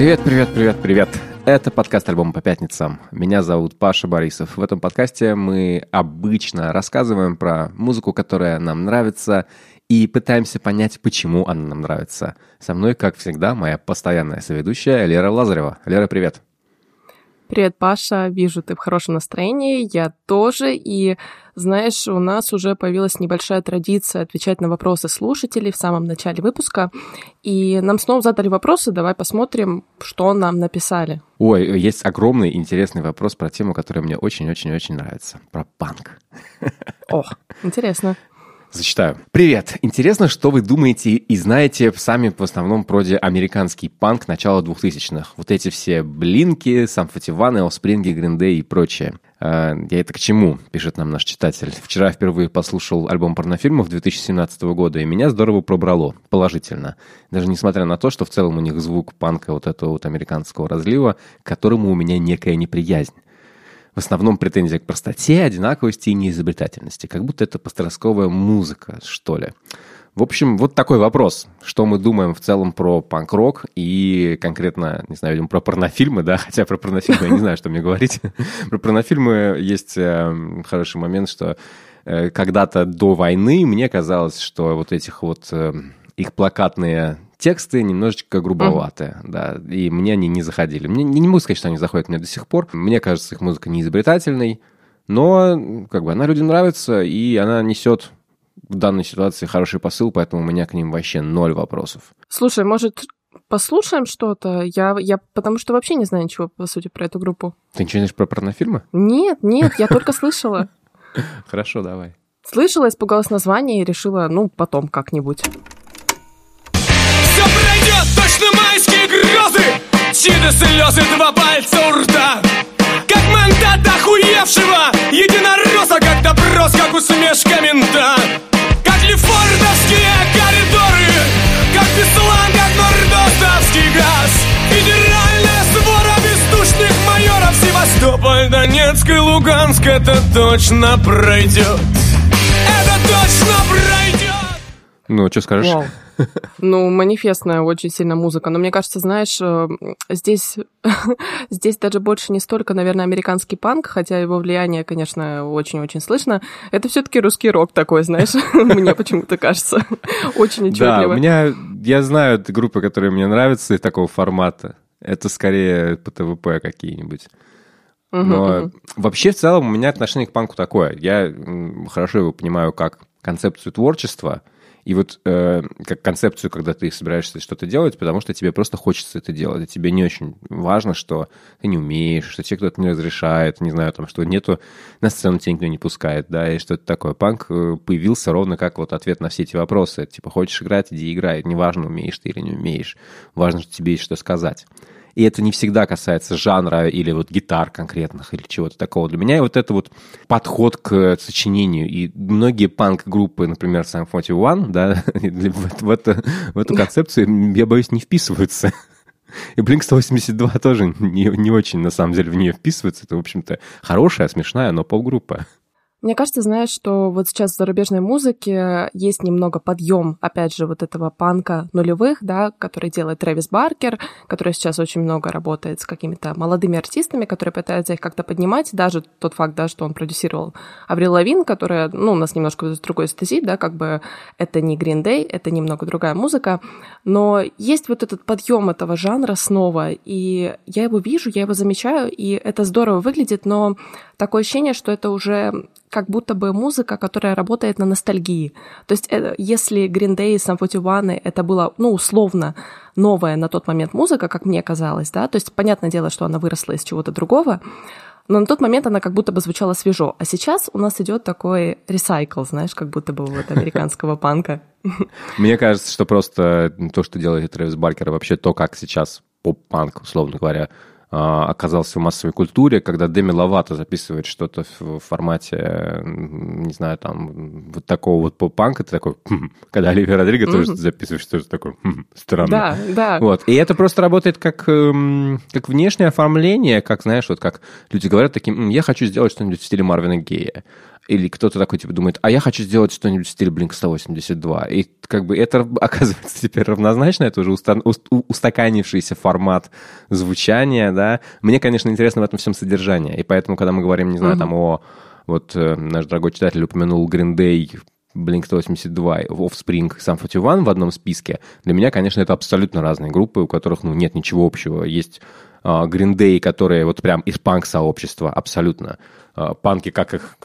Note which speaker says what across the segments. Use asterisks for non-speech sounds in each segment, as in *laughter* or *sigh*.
Speaker 1: Привет, привет, привет, привет. Это подкаст «Альбом по пятницам». Меня зовут Паша Борисов. В этом подкасте мы обычно рассказываем про музыку, которая нам нравится, и пытаемся понять, почему она нам нравится. Со мной, как всегда, моя постоянная соведущая Лера Лазарева. Лера, привет.
Speaker 2: Привет, Паша. Вижу, ты в хорошем настроении. Я тоже. И, знаешь, у нас уже появилась небольшая традиция отвечать на вопросы слушателей в самом начале выпуска. И нам снова задали вопросы. Давай посмотрим, что нам написали.
Speaker 1: Ой, есть огромный интересный вопрос про тему, которая мне очень-очень-очень нравится. Про панк.
Speaker 2: О, интересно.
Speaker 1: Зачитаю. Привет. Интересно, что вы думаете и знаете сами в основном про американский панк начала 2000-х. Вот эти все Блинки, Сам Фативан, Элспринги, Гриндей и прочее. А, я это к чему, пишет нам наш читатель. Вчера впервые послушал альбом порнофильмов 2017 года, и меня здорово пробрало, положительно. Даже несмотря на то, что в целом у них звук панка вот этого вот американского разлива, к которому у меня некая неприязнь в основном претензия к простоте, одинаковости и неизобретательности. Как будто это подростковая музыка, что ли. В общем, вот такой вопрос. Что мы думаем в целом про панк-рок и конкретно, не знаю, видимо, про порнофильмы, да, *laughs* хотя про порнофильмы я не знаю, что мне говорить. *laughs* Про порнофильмы есть э, хороший момент, что э, когда-то до войны мне казалось, что вот этих вот э, их плакатные тексты немножечко грубоватые, mm-hmm. да, и мне они не заходили. Мне не могу сказать, что они заходят мне до сих пор. Мне кажется, их музыка не изобретательной, но как бы она людям нравится, и она несет в данной ситуации хороший посыл, поэтому у меня к ним вообще ноль вопросов.
Speaker 2: Слушай, может, послушаем что-то? Я, я потому что вообще не знаю ничего, по сути, про эту группу.
Speaker 1: Ты ничего не знаешь про порнофильмы?
Speaker 2: Нет, нет, я только слышала. *laughs*
Speaker 1: Хорошо, давай.
Speaker 2: Слышала, испугалась названия и решила, ну, потом как-нибудь
Speaker 3: точно майские грозы Чьи-то слезы, два пальца у рта. Как мандат охуевшего единоросса Как допрос, как усмешка мента. Как лефордовские коридоры Как беслан, как нордостовский газ. Федеральная свора бездушных майоров Севастополь, Донецк и Луганск. Это точно пройдет. Это точно пройдет.
Speaker 1: Ну, что скажешь?
Speaker 2: Вау. *laughs* Ну, манифестная очень сильно музыка. Но мне кажется, знаешь, э, здесь, *laughs* здесь даже больше не столько, наверное, американский панк, хотя его влияние, конечно, очень-очень слышно. Это все таки русский рок такой, знаешь, *laughs* мне почему-то кажется. Очень отчетливо.
Speaker 1: Да, у меня, я знаю группы, которые мне нравятся из такого формата. Это скорее по ТВП какие-нибудь. Но uh-huh, вообще в целом у меня отношение к панку такое. Я хорошо его понимаю как концепцию творчества – и вот э, как концепцию, когда ты собираешься что-то делать, потому что тебе просто хочется это делать, и тебе не очень важно, что ты не умеешь, что тебе кто-то не разрешает, не знаю, там, что нету, на сцену тебя никто не пускает, да, и что это такое. Панк э, появился ровно как вот ответ на все эти вопросы. Типа, хочешь играть, иди играй, неважно, умеешь ты или не умеешь, важно, что тебе есть что сказать. И это не всегда касается жанра или вот гитар конкретных или чего-то такого. Для меня вот это вот подход к сочинению. И многие панк-группы, например, Sam 41, да, *laughs* в, в, это, в эту концепцию, я боюсь, не вписываются. И Blink-182 тоже не, не очень, на самом деле, в нее вписывается. Это, в общем-то, хорошая, смешная, но поп-группа.
Speaker 2: Мне кажется, знаешь, что вот сейчас в зарубежной музыке есть немного подъем, опять же, вот этого панка нулевых, да, который делает Трэвис Баркер, который сейчас очень много работает с какими-то молодыми артистами, которые пытаются их как-то поднимать. Даже тот факт, да, что он продюсировал Аврил Лавин, которая, ну, у нас немножко с другой стези, да, как бы это не Green Day, это немного другая музыка, но есть вот этот подъем этого жанра снова, и я его вижу, я его замечаю, и это здорово выглядит, но такое ощущение, что это уже как будто бы музыка, которая работает на ностальгии. То есть это, если Green Day и Sum 41 это было, ну, условно, новая на тот момент музыка, как мне казалось, да, то есть понятное дело, что она выросла из чего-то другого, но на тот момент она как будто бы звучала свежо. А сейчас у нас идет такой ресайкл, знаешь, как будто бы вот американского *laughs* панка.
Speaker 1: Мне кажется, что просто то, что делает Трэвис Баркер, вообще то, как сейчас поп-панк, условно говоря, оказался в массовой культуре, когда Деми Ловато записывает что-то в формате, не знаю, там, вот такого вот поп-панка, ты такой, хм". когда Оливия Родриго mm-hmm. тоже записывает что-то такое хм, странное.
Speaker 2: Да, да.
Speaker 1: Вот. И это просто работает как, эм, как внешнее оформление, как, знаешь, вот как люди говорят таким, я хочу сделать что-нибудь в стиле Марвина Гея. Или кто-то такой, типа, думает, а я хочу сделать что-нибудь в стиле Blink-182. И как бы это, *laughs* оказывается, теперь равнозначно, это уже уста- устаканившийся формат звучания, да. Мне, конечно, интересно в этом всем содержание, и поэтому, когда мы говорим, не знаю, mm-hmm. там о... Вот э, наш дорогой читатель упомянул Green Day, Blink-182, Offspring, Sum 41 в одном списке. Для меня, конечно, это абсолютно разные группы, у которых, ну, нет ничего общего. Есть Green Day, которые вот прям из панк-сообщества, абсолютно. Uh, панки, как, их,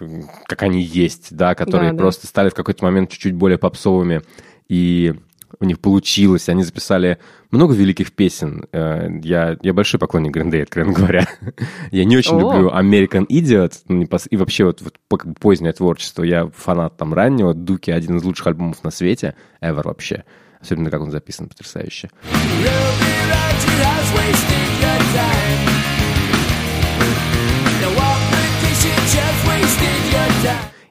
Speaker 1: как они есть, да, которые да, просто да. стали в какой-то момент чуть-чуть более попсовыми и у них получилось, они записали много великих песен. Э, я, я большой поклонник Day, откровенно говоря. *laughs* я не очень О. люблю American Idiot ну, и вообще вот, вот позднее творчество. Я фанат там раннего. Дуки один из лучших альбомов на свете, ever вообще. Особенно как он записан, потрясающе.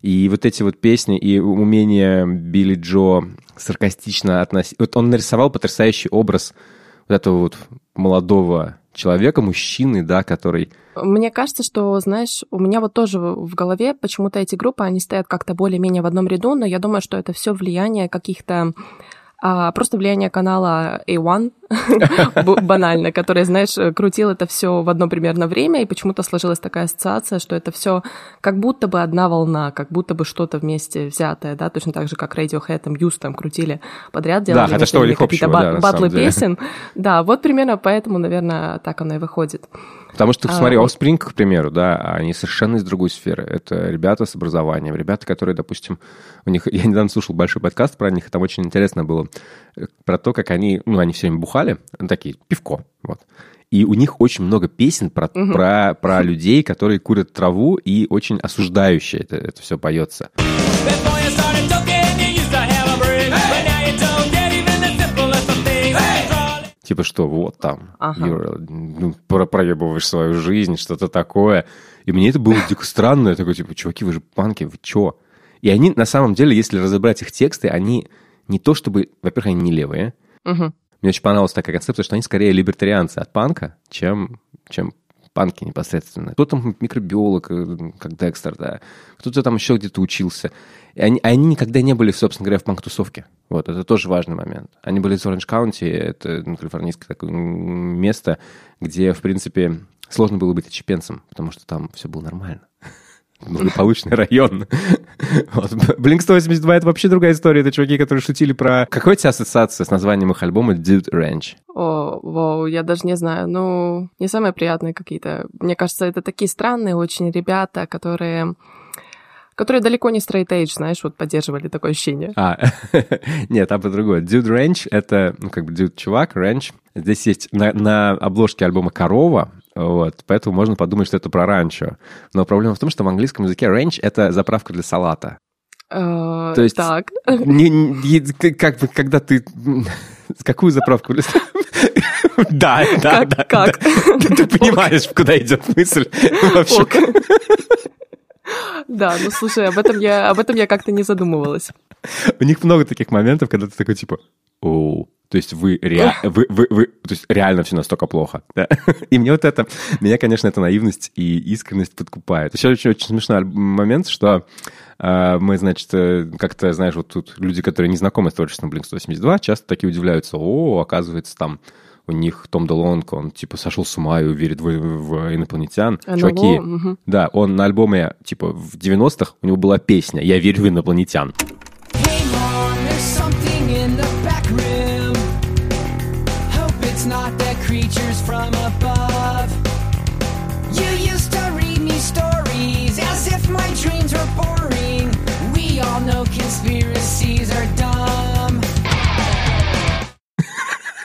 Speaker 1: И вот эти вот песни и умение Билли Джо саркастично относить... Вот он нарисовал потрясающий образ вот этого вот молодого человека, мужчины, да, который...
Speaker 2: Мне кажется, что, знаешь, у меня вот тоже в голове почему-то эти группы, они стоят как-то более-менее в одном ряду, но я думаю, что это все влияние каких-то а, просто влияние канала A1, *laughs* банально, который, знаешь, крутил это все в одно примерно время, и почему-то сложилась такая ассоциация, что это все как будто бы одна волна, как будто бы что-то вместе взятое, да, точно так же, как Radiohead, там, Юз там крутили подряд, делали
Speaker 1: да, что
Speaker 2: какие-то ба- батлы песен. Да, вот примерно поэтому, наверное, так оно и выходит.
Speaker 1: Потому что, смотри, а, Offspring, к примеру, да, они совершенно из другой сферы. Это ребята с образованием, ребята, которые, допустим, у них... *laughs* Я недавно слушал большой подкаст про них, и там очень интересно было э, про то, как они... Ну, они все время бухали, ну, такие, пивко, вот. И у них очень много песен про, угу. про, про людей, которые курят траву, и очень осуждающие это, это все поется. Типа что, вот там, ага. Юра, ну, проебываешь свою жизнь, что-то такое. И мне это было дико странно. Я такой, типа, чуваки, вы же панки, вы чё? И они, на самом деле, если разобрать их тексты, они не то чтобы... Во-первых, они не левые. Угу. Мне очень понравилась такая концепция, что они скорее либертарианцы от панка, чем, чем панки непосредственно. Кто там микробиолог, э, как Декстер, да. Кто-то там еще где-то учился. И они, они никогда не были, собственно говоря, в панк-тусовке. Вот, это тоже важный момент. Они были из Оранж Каунти, это ну, калифорнийское такое место, где, в принципе, сложно было быть отчепенцем, потому что там все было нормально. Благополучный район. Blink 182 это вообще другая история. Это чуваки, которые шутили про... Какой у тебя ассоциация с названием их альбома Dude Ranch?
Speaker 2: О, вау, я даже не знаю. Ну, не самые приятные какие-то. Мне кажется, это такие странные очень ребята, которые которые далеко не straight edge, знаешь, вот поддерживали такое ощущение.
Speaker 1: А, *laughs* нет, там по-другому. Dude Ranch — это, ну, как бы, dude чувак, ranch. Здесь есть на, на обложке альбома «Корова», вот, поэтому можно подумать, что это про ранчо. Но проблема в том, что в английском языке ranch — это заправка для салата.
Speaker 2: Uh, То есть, так.
Speaker 1: Не, не, как бы, когда ты... *laughs* Какую заправку? Да, *laughs* да, да. Как? Ты понимаешь, куда идет мысль вообще.
Speaker 2: Да, ну слушай, об этом я, об этом я как-то не задумывалась.
Speaker 1: У них много таких моментов, когда ты такой типа, о, то есть вы, ре... вы, вы, вы, то есть реально все настолько плохо. Да? *laughs* И мне вот это, меня, конечно, эта наивность и искренность подкупает. Еще очень, очень смешной момент, что э, мы, значит, э, как-то, знаешь, вот тут люди, которые не знакомы с творчеством Blink-182, часто такие удивляются, о, оказывается, там у них Том Делонг, он типа сошел с ума и верит в, в инопланетян. НЛО, Чуваки, угу. да, он на альбоме типа в 90-х у него была песня «Я верю в инопланетян».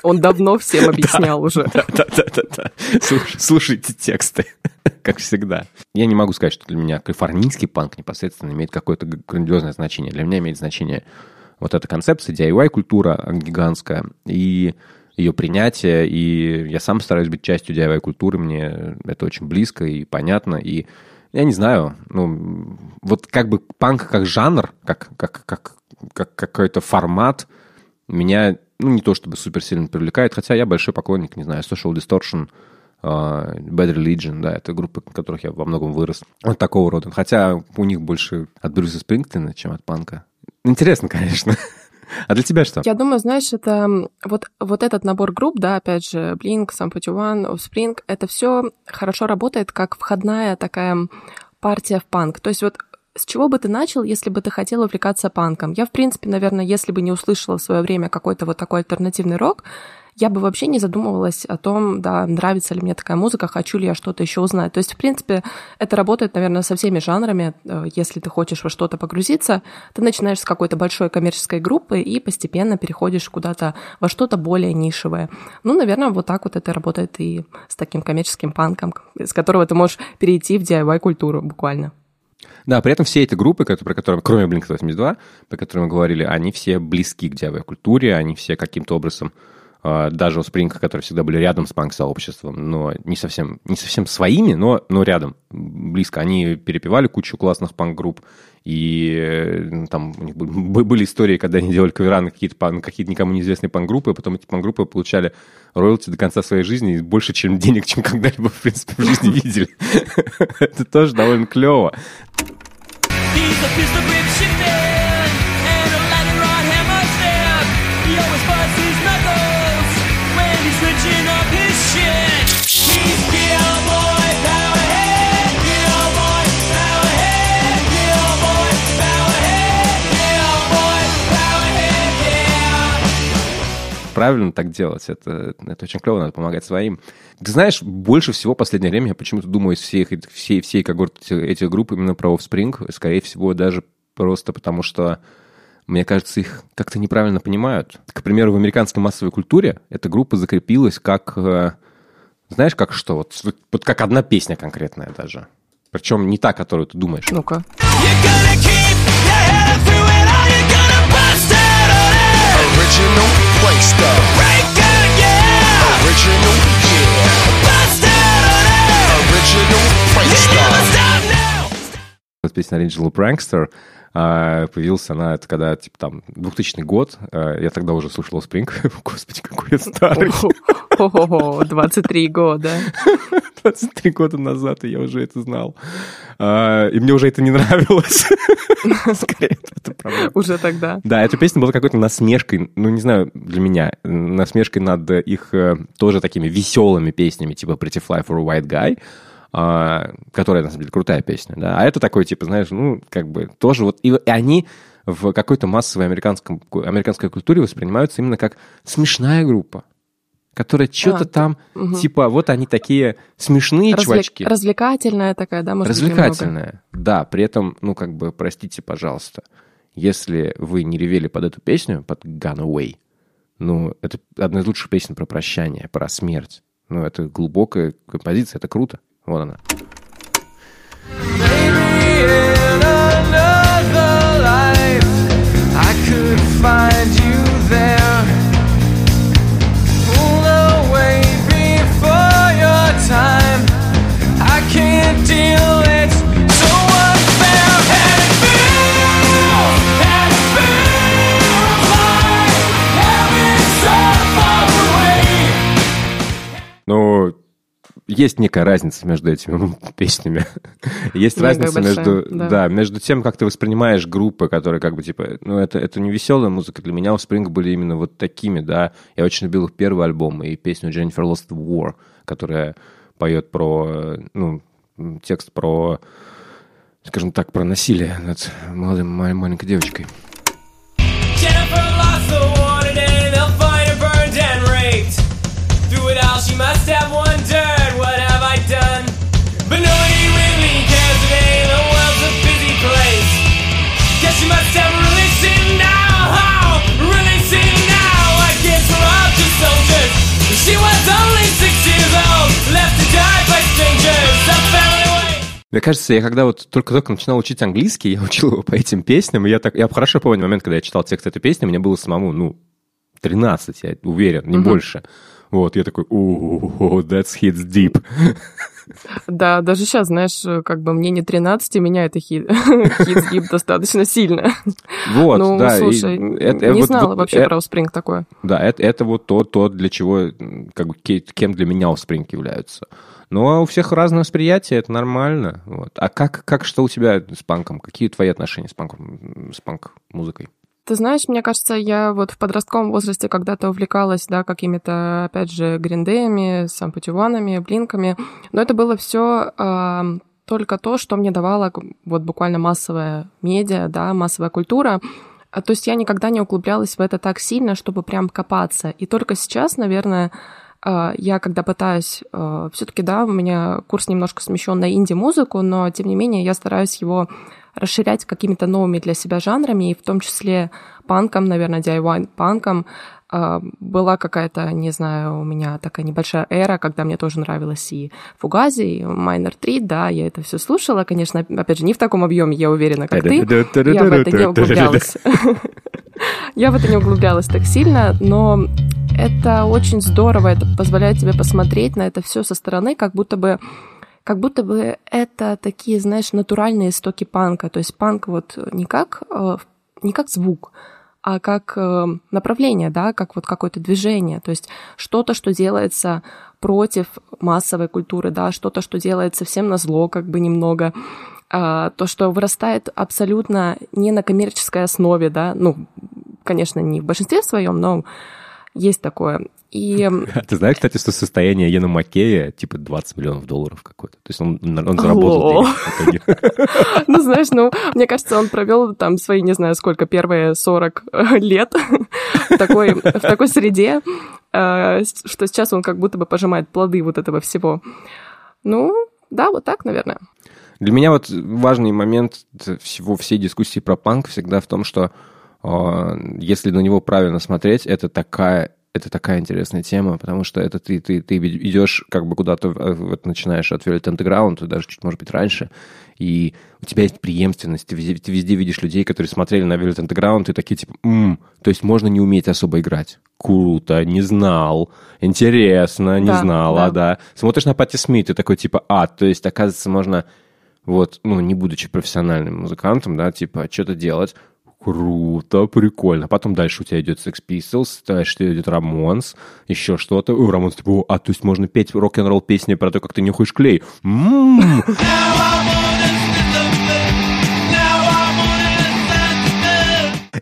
Speaker 2: Он давно всем объяснял уже.
Speaker 1: Да-да-да. Слушайте тексты, *laughs* как всегда. Я не могу сказать, что для меня калифорнийский панк непосредственно имеет какое-то грандиозное значение. Для меня имеет значение вот эта концепция, DIY-культура гигантская, и ее принятие, и я сам стараюсь быть частью DIY-культуры, мне это очень близко и понятно, и я не знаю, ну, вот как бы панк как жанр, как, как, как, как какой-то формат меня ну, не то чтобы супер сильно привлекает, хотя я большой поклонник, не знаю, Social Distortion, Uh, Bad Religion, да, это группы, на которых я во многом вырос. Вот такого рода. Хотя у них больше от Брюса Спрингтона, чем от панка. Интересно, конечно. А для тебя что?
Speaker 2: Я думаю, знаешь, это вот, вот этот набор групп, да, опять же, Blink, Sum 41, Offspring, это все хорошо работает как входная такая партия в панк. То есть вот с чего бы ты начал, если бы ты хотел увлекаться панком? Я, в принципе, наверное, если бы не услышала в свое время какой-то вот такой альтернативный рок, я бы вообще не задумывалась о том, да, нравится ли мне такая музыка, хочу ли я что-то еще узнать. То есть, в принципе, это работает, наверное, со всеми жанрами. Э, если ты хочешь во что-то погрузиться, ты начинаешь с какой-то большой коммерческой группы и постепенно переходишь куда-то во что-то более нишевое. Ну, наверное, вот так вот это работает и с таким коммерческим панком, с которого ты можешь перейти в DIY-культуру буквально.
Speaker 1: Да, при этом все эти группы, которые, про которые, кроме Blink-182, про которые мы говорили, они все близки к DIY-культуре, они все каким-то образом даже у Spring, которые всегда были рядом с панк-сообществом, но не совсем, не совсем своими, но, но рядом, близко. Они перепевали кучу классных панк-групп, и э, там у них *laughs* были истории, когда они делали кавера на какие-то, на какие-то никому неизвестные панк-группы, а потом эти панк-группы получали роялти до конца своей жизни больше, чем денег, чем *laughs* когда-либо, в принципе, в жизни видели. *laughs* Это тоже довольно клево. Правильно так делать. Это, это очень клево, надо помогать своим. Ты знаешь, больше всего в последнее время я почему-то думаю из всей, всей, всей когорты этих групп именно про Offspring. Скорее всего, даже просто потому, что мне кажется, их как-то неправильно понимают. К примеру, в американской массовой культуре эта группа закрепилась как... Э, знаешь, как что? Вот, вот как одна песня конкретная даже. Причем не та, которую ты думаешь.
Speaker 2: Ну-ка. Original
Speaker 1: Песня Original Prankster а, появился она, это когда, типа, там, 2000 год, а, я тогда уже слушал Spring, *laughs* господи, какой я старый.
Speaker 2: Ого, 23 года.
Speaker 1: 23 года назад, и я уже это знал. А, и мне уже это не нравилось. *laughs*
Speaker 2: Скорее, это правда. Уже тогда.
Speaker 1: Да, эта песня была какой-то насмешкой, ну, не знаю, для меня, насмешкой над их э, тоже такими веселыми песнями, типа Pretty Fly for a White Guy, а, которая, на самом деле, крутая песня, да, а это такой, типа, знаешь, ну, как бы тоже вот, и, и они в какой-то массовой американском, американской культуре воспринимаются именно как смешная группа, которая что-то а, там, угу. типа, вот они такие смешные Развлек, чувачки.
Speaker 2: Развлекательная такая, да, может
Speaker 1: Развлекательная, да, при этом, ну, как бы, простите, пожалуйста, если вы не ревели под эту песню, под Gone Away, ну, это одна из лучших песен про прощание, про смерть. Ну, это глубокая композиция, это круто. Вот она. find есть некая разница между этими *laughs* песнями. есть разница большая, между, да. да, между тем, как ты воспринимаешь группы, которые как бы типа, ну это, это не веселая музыка. Для меня у Spring были именно вот такими, да. Я очень любил их первый альбом и песню Jennifer Lost War, которая поет про, ну, текст про, скажем так, про насилие над молодой маленькой девочкой. Jennifer lost the Мне кажется, я когда вот только-только начинал учить английский, *laughs* я учил его по этим песням, и я, так, я хорошо помню момент, когда я читал текст этой песни, мне было самому, ну, 13, я уверен, не mm-hmm. больше. Вот, я такой, о, that's hits deep.
Speaker 2: Да, даже сейчас, знаешь, как бы мне не 13, и меня это хит, хит *laughs* достаточно сильно.
Speaker 1: Вот,
Speaker 2: ну,
Speaker 1: да.
Speaker 2: слушай,
Speaker 1: это,
Speaker 2: не
Speaker 1: вот,
Speaker 2: знала
Speaker 1: вот,
Speaker 2: вообще
Speaker 1: это,
Speaker 2: про Offspring такое.
Speaker 1: Да, это, это вот то, то, для чего, как бы, кем для меня Offspring являются. Ну, а у всех разное восприятие, это нормально. Вот. А как, как что у тебя с панком? Какие твои отношения с панком, с панк-музыкой?
Speaker 2: Ты знаешь, мне кажется, я вот в подростковом возрасте когда-то увлекалась, да, какими-то, опять же, гриндеями, сампутиванами, блинками, но это было все э, только то, что мне давала вот буквально массовая медиа, да, массовая культура. А, то есть я никогда не углублялась в это так сильно, чтобы прям копаться. И только сейчас, наверное, я когда пытаюсь, все-таки, да, у меня курс немножко смещен на инди-музыку, но тем не менее я стараюсь его расширять какими-то новыми для себя жанрами, и в том числе панком, наверное, DIY-панком, а, была какая-то, не знаю, у меня такая небольшая эра, когда мне тоже нравилось и Фугази, и Майнер 3, да, я это все слушала, конечно, опять же, не в таком объеме, я уверена, как ты, я в это не углублялась. Я в это не углублялась так сильно, но это очень здорово, это позволяет тебе посмотреть на это все со стороны, как будто бы как будто бы это такие, знаешь, натуральные истоки панка. То есть панк вот не как, э, не как звук, а как э, направление, да, как вот какое-то движение. То есть что-то, что делается против массовой культуры, да, что-то, что делается всем на зло, как бы немного, а, то, что вырастает абсолютно не на коммерческой основе, да, ну, конечно, не в большинстве своем, но есть такое. И... *laughs*
Speaker 1: Ты знаешь, кстати, что состояние Йена Маккея типа 20 миллионов долларов какой-то? То есть он, он заработал денег *laughs*
Speaker 2: Ну, знаешь, ну, мне кажется, он провел там свои, не знаю, сколько, первые 40 э, лет в такой, в такой среде, э, что сейчас он как будто бы пожимает плоды вот этого всего. Ну, да, вот так, наверное.
Speaker 1: Для меня вот важный момент всего всей дискуссии про панк всегда в том, что если на него правильно смотреть, это такая это такая интересная тема, потому что это ты, ты, ты идешь как бы куда-то, э, вот начинаешь от Velvet Underground, даже чуть, может быть, раньше, и у тебя есть преемственность, ты везде, ты везде видишь людей, которые смотрели на Velvet Underground и такие типа, м-м", то есть можно не уметь особо играть. Круто, не знал, интересно, не да, знала, да. да. Смотришь на Пати Смит и такой типа, а, то есть, оказывается, можно вот, ну, не будучи профессиональным музыкантом, да, типа, что-то делать, Круто, прикольно. Потом дальше у тебя идет Sex Pistols, дальше идет Рамонс, еще что-то. Ой, Рамонс, типа, а, то есть можно петь рок-н-ролл песни про то, как ты нюхаешь клей. М-м-м.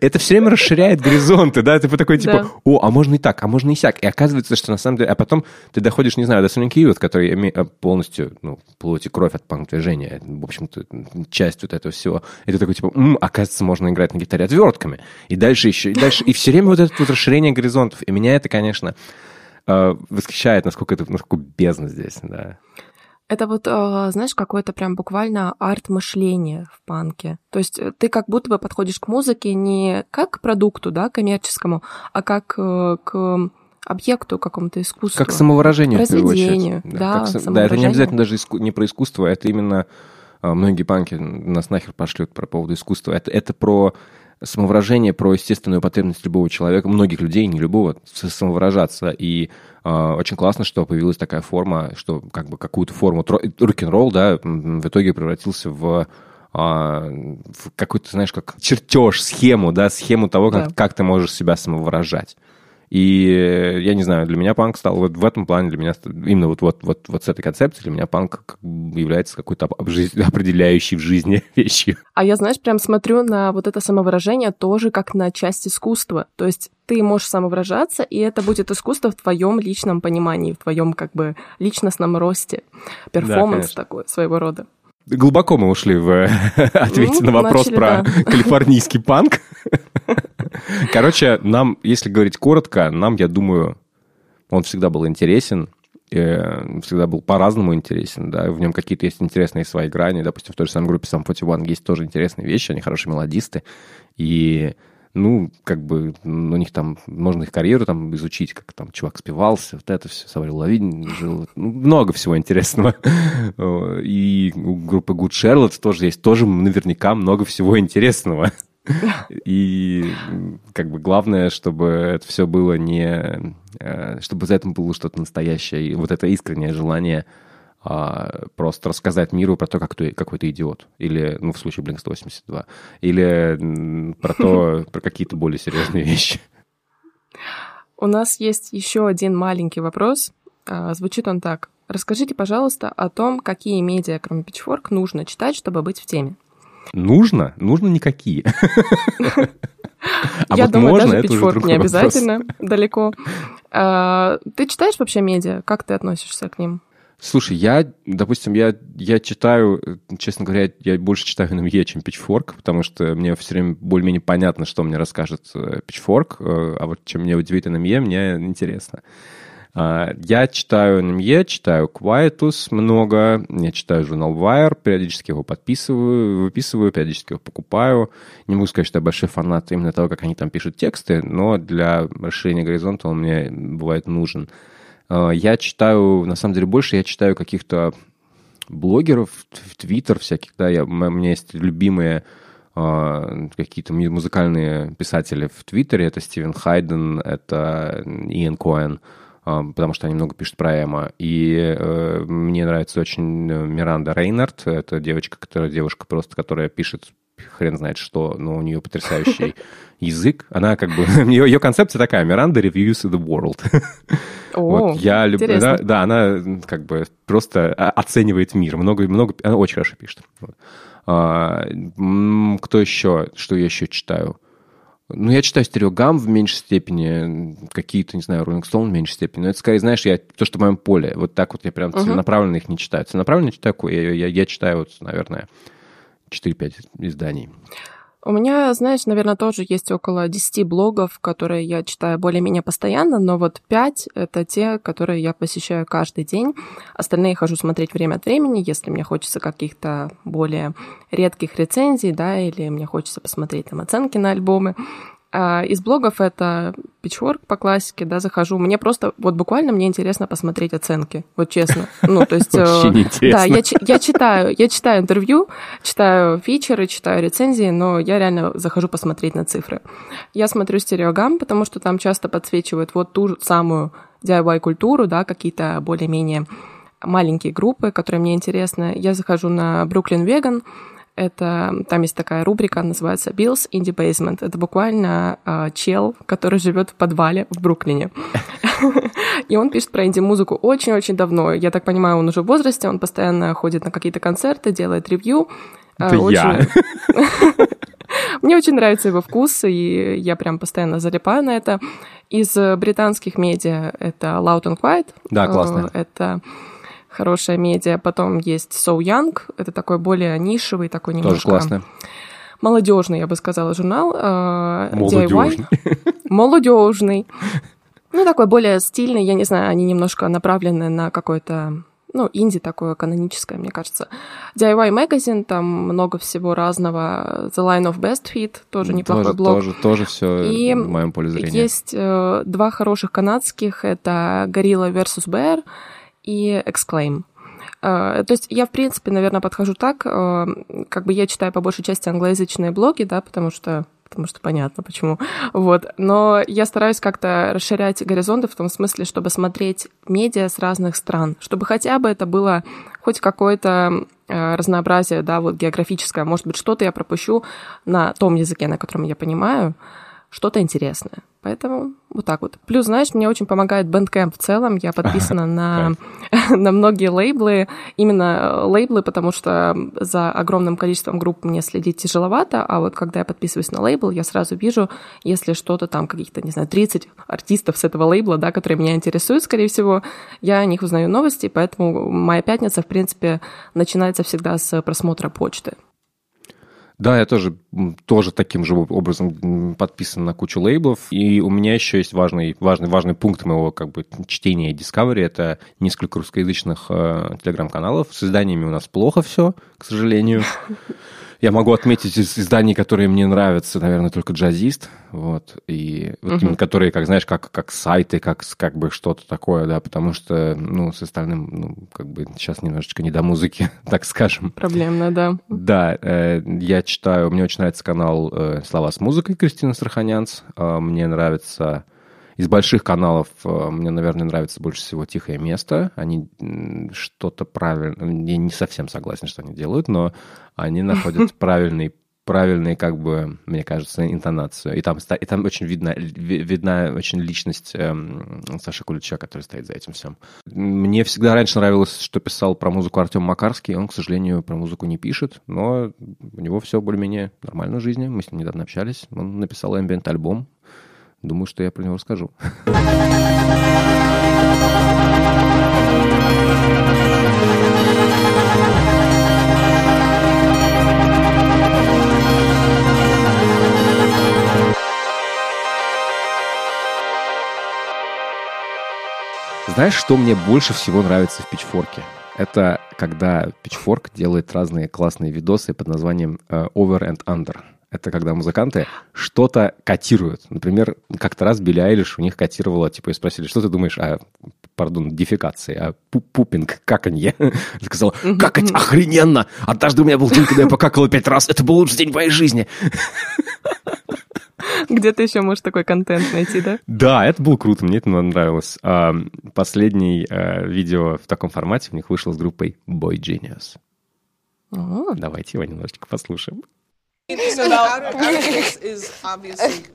Speaker 1: Это все время расширяет горизонты, да, ты такой, типа, да. о, а можно и так, а можно и сяк. И оказывается, что на самом деле, а потом ты доходишь, не знаю, до Sonic Youth, который э, полностью, ну, плоть и кровь от панк-движения, в общем-то, часть вот этого всего. И ты такой, типа, м, оказывается, можно играть на гитаре отвертками. И дальше еще, и дальше, и все время вот это вот расширение горизонтов. И меня это, конечно, э, восхищает, насколько это, насколько бездна здесь, да.
Speaker 2: Это вот, а, знаешь, какое-то прям буквально арт-мышление в панке. То есть э, ты как будто бы подходишь к музыке не как к продукту, да, коммерческому, а как э, к объекту какому-то искусству.
Speaker 1: Как самовыражение,
Speaker 2: в первую очередь.
Speaker 1: Да, как, да, это не обязательно даже иску, не про искусство, это именно а, многие панки нас нахер пошлют про поводу искусства. Это, это про самовыражение, про естественную потребность любого человека, многих людей, не любого, самовыражаться. И э, очень классно, что появилась такая форма, что как бы какую-то форму рок-н-ролл, да, в итоге превратился в а, в какой-то, знаешь, как чертеж, схему, да, схему того, как, да. как ты можешь себя самовыражать. И я не знаю, для меня панк стал вот в этом плане, для меня именно вот, вот, вот, вот с этой концепцией, для меня панк является какой-то *laughs* определяющей в жизни *laughs* вещью.
Speaker 2: А я, знаешь, прям смотрю на вот это самовыражение тоже как на часть искусства. То есть ты можешь самовыражаться, и это будет искусство в твоем личном понимании, в твоем как бы личностном росте. Перформанс да, такой своего рода.
Speaker 1: Глубоко мы ушли в *laughs* ответе ну, на вопрос начали, про да. калифорнийский панк. *laughs* Короче, нам, если говорить коротко, нам, я думаю, он всегда был интересен, э, всегда был по-разному интересен, да, в нем какие-то есть интересные свои грани, допустим, в той же самой группе Sum 41 есть тоже интересные вещи, они хорошие мелодисты, и ну, как бы у них там, можно их карьеру там изучить, как там чувак спивался, вот это все, Саврил Лавин жил, ну, много всего интересного. *laughs* И у группы Good Charlotte тоже есть, тоже наверняка много всего интересного. *laughs* И как бы главное, чтобы это все было не... Э, чтобы за этим было что-то настоящее. И вот это искреннее желание а, просто рассказать миру про то, как ты какой-то идиот. Или, ну, в случае Blink 182. Или про то, *laughs* про какие-то более серьезные вещи.
Speaker 2: У нас есть еще один маленький вопрос. А, звучит он так. Расскажите, пожалуйста, о том, какие медиа, кроме Pitchfork, нужно читать, чтобы быть в теме.
Speaker 1: Нужно? Нужно никакие.
Speaker 2: А Я вот думаю, можно, даже Pitchfork не обязательно далеко. А, ты читаешь вообще медиа? Как ты относишься к ним?
Speaker 1: Слушай, я, допустим, я, я читаю, честно говоря, я больше читаю NME, чем Pitchfork, потому что мне все время более-менее понятно, что мне расскажет э, Pitchfork, э, а вот чем мне удивит NME, мне интересно. А, я читаю NME, читаю Quietus много, я читаю журнал Wire, периодически его подписываю, выписываю, периодически его покупаю. Не могу сказать, что я большой фанат именно того, как они там пишут тексты, но для расширения горизонта он мне бывает нужен. А, я читаю, на самом деле, больше я читаю каких-то блогеров, в Твиттер всяких, да, я, у меня есть любимые а, какие-то музыкальные писатели в Твиттере, это Стивен Хайден, это Иэн Коэн, потому что они много пишут про Эма. И э, мне нравится очень э, Миранда Рейнард. Это девочка, которая, девушка просто, которая пишет хрен знает что, но у нее потрясающий *laughs* язык. Она как бы... *laughs* Ее, ее концепция такая, Миранда reviews the world.
Speaker 2: О, *laughs* вот,
Speaker 1: я люблю... Да, да, она как бы просто оценивает мир. Много, много... Она очень хорошо пишет. Вот. А, кто еще? Что я еще читаю? Ну, я читаю стереогам в меньшей степени, какие-то, не знаю, Rolling Stone в меньшей степени. Но это скорее, знаешь, я то, что в моем поле. Вот так вот я прям uh-huh. целенаправленно их не читаю. Целенаправленно читаю, я, я, я читаю, вот, наверное, 4-5 изданий.
Speaker 2: У меня, знаешь, наверное, тоже есть около 10 блогов, которые я читаю более-менее постоянно, но вот 5 — это те, которые я посещаю каждый день. Остальные хожу смотреть время от времени, если мне хочется каких-то более редких рецензий, да, или мне хочется посмотреть там оценки на альбомы. А из блогов это Pitchfork по классике, да, захожу. Мне просто, вот буквально мне интересно посмотреть оценки, вот честно. Ну, то есть... *laughs*
Speaker 1: Э,
Speaker 2: Да, я, я читаю, я читаю интервью, читаю фичеры, читаю рецензии, но я реально захожу посмотреть на цифры. Я смотрю стереогам, потому что там часто подсвечивают вот ту самую DIY-культуру, да, какие-то более-менее маленькие группы, которые мне интересны. Я захожу на Brooklyn Vegan, это, там есть такая рубрика, называется Bills in the Basement. Это буквально э, чел, который живет в подвале в Бруклине. *laughs* И он пишет про инди-музыку очень-очень давно. Я так понимаю, он уже в возрасте, он постоянно ходит на какие-то концерты, делает ревью.
Speaker 1: Это очень... я. *laughs*
Speaker 2: Мне очень нравится его вкус, и я прям постоянно залипаю на это. Из британских медиа это Loud and Quiet.
Speaker 1: Да, классно.
Speaker 2: Это хорошая медиа. Потом есть So Young, это такой более нишевый, такой немножко...
Speaker 1: Тоже классно.
Speaker 2: Молодежный, я бы сказала, журнал.
Speaker 1: Э, Молодежный. *laughs*
Speaker 2: Молодежный. Ну, такой более стильный, я не знаю, они немножко направлены на какой-то ну, инди такое каноническое, мне кажется. DIY Magazine, там много всего разного. The Line of Best Fit, тоже неплохой
Speaker 1: тоже,
Speaker 2: блог.
Speaker 1: Тоже, тоже все И в моем поле зрения.
Speaker 2: Есть э, два хороших канадских, это Gorilla vs. Bear и Exclaim. Uh, то есть я, в принципе, наверное, подхожу так, uh, как бы я читаю по большей части англоязычные блоги, да, потому что потому что понятно почему. Вот. Но я стараюсь как-то расширять горизонты в том смысле, чтобы смотреть медиа с разных стран, чтобы хотя бы это было хоть какое-то э, разнообразие, да, вот географическое. Может быть, что-то я пропущу на том языке, на котором я понимаю, что-то интересное. Поэтому вот так вот. Плюс, знаешь, мне очень помогает Bandcamp в целом. Я подписана *laughs* на, *laughs* на многие лейблы. Именно лейблы, потому что за огромным количеством групп мне следить тяжеловато, а вот когда я подписываюсь на лейбл, я сразу вижу, если что-то там, каких-то, не знаю, 30 артистов с этого лейбла, да, которые меня интересуют, скорее всего, я о них узнаю новости, поэтому моя пятница, в принципе, начинается всегда с просмотра почты.
Speaker 1: Да, я тоже, тоже таким же образом подписан на кучу лейблов. И у меня еще есть важный, важный, важный пункт моего как бы, чтения Discovery. Это несколько русскоязычных э, телеграм-каналов. С изданиями у нас плохо все, к сожалению. Я могу отметить из изданий, которые мне нравятся, наверное, только джазист, вот, и вот uh-huh. именно которые, как знаешь, как, как сайты, как, как бы что-то такое, да, потому что, ну, с остальным, ну, как бы сейчас немножечко не до музыки, *laughs* так скажем.
Speaker 2: Проблемно, да.
Speaker 1: Да, э, я читаю, мне очень нравится канал э, «Слова с музыкой» Кристины Страханянц, э, мне нравится Из больших каналов э, мне, наверное, нравится больше всего «Тихое место». Они что-то правильно... Я не совсем согласен, что они делают, но они находят *laughs* правильный правильную, как бы, мне кажется, интонацию. И там, и там очень видна, видна очень личность эм, Саши Кулича, который стоит за этим всем. Мне всегда раньше нравилось, что писал про музыку Артем Макарский. Он, к сожалению, про музыку не пишет, но у него все более-менее нормально в жизни. Мы с ним недавно общались. Он написал ambient альбом. Думаю, что я про него расскажу. Знаешь, что мне больше всего нравится в Pitchfork? Это когда Pitchfork делает разные классные видосы под названием э, Over and Under. Это когда музыканты что-то котируют. Например, как-то раз Билли Айлиш у них котировала, типа, и спросили, что ты думаешь о, пардон, дефекации, о пу пупинг, каканье? *laughs* Сказала, какать охрененно! Однажды у меня был день, когда я покакала пять раз. Это был лучший день в моей жизни. *laughs*
Speaker 2: Где ты еще можешь такой контент найти, да?
Speaker 1: Да, это было круто, мне это нравилось. А, последний а, видео в таком формате у них вышло с группой Boy Genius. Давайте его немножечко послушаем.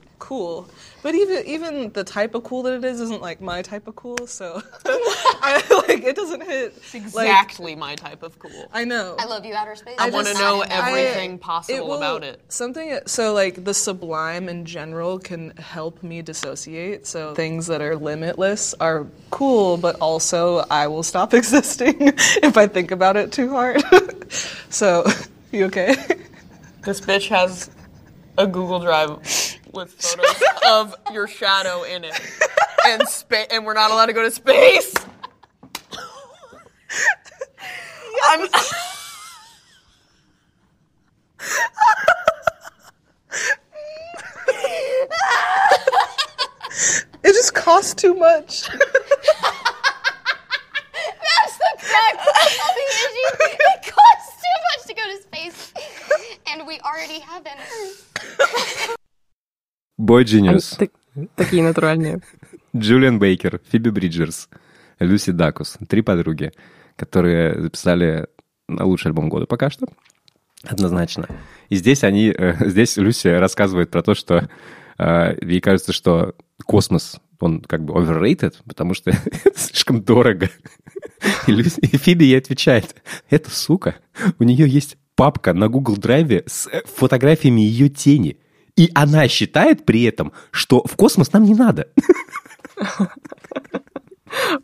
Speaker 1: *laughs*
Speaker 4: cool. But even even the type of cool that it is isn't like my type of cool. So *laughs* I like it doesn't hit
Speaker 5: it's exactly like, my type of cool.
Speaker 4: I know.
Speaker 6: I love you, outer space.
Speaker 5: I, I want to know everything I, possible it will, about it.
Speaker 4: Something so like the sublime in general can help me dissociate. So things that are limitless are cool, but also I will stop *laughs* existing if I think about it too hard. so, you okay?
Speaker 5: This bitch has a Google Drive with photos *laughs* of your shadow in it, and spa- and we're not allowed to go to space. I'm. *laughs*
Speaker 4: it just costs too much. That's
Speaker 6: the crux of the issue. It costs too much to go to space, and we already haven't.
Speaker 1: Boy Genius.
Speaker 2: Они, такие натуральные.
Speaker 1: Джулиан Бейкер, Фиби Бриджерс, Люси Дакус. Три подруги, которые записали лучший альбом года пока что. Однозначно. И здесь они, э, *laughs* здесь Люси рассказывает про то, что э, ей кажется, что космос, он как бы overrated, потому что *laughs* это слишком дорого. И, Люси, и Фиби ей отвечает, это сука, у нее есть папка на Google Драйве с фотографиями ее тени. И она считает при этом, что в космос нам не надо.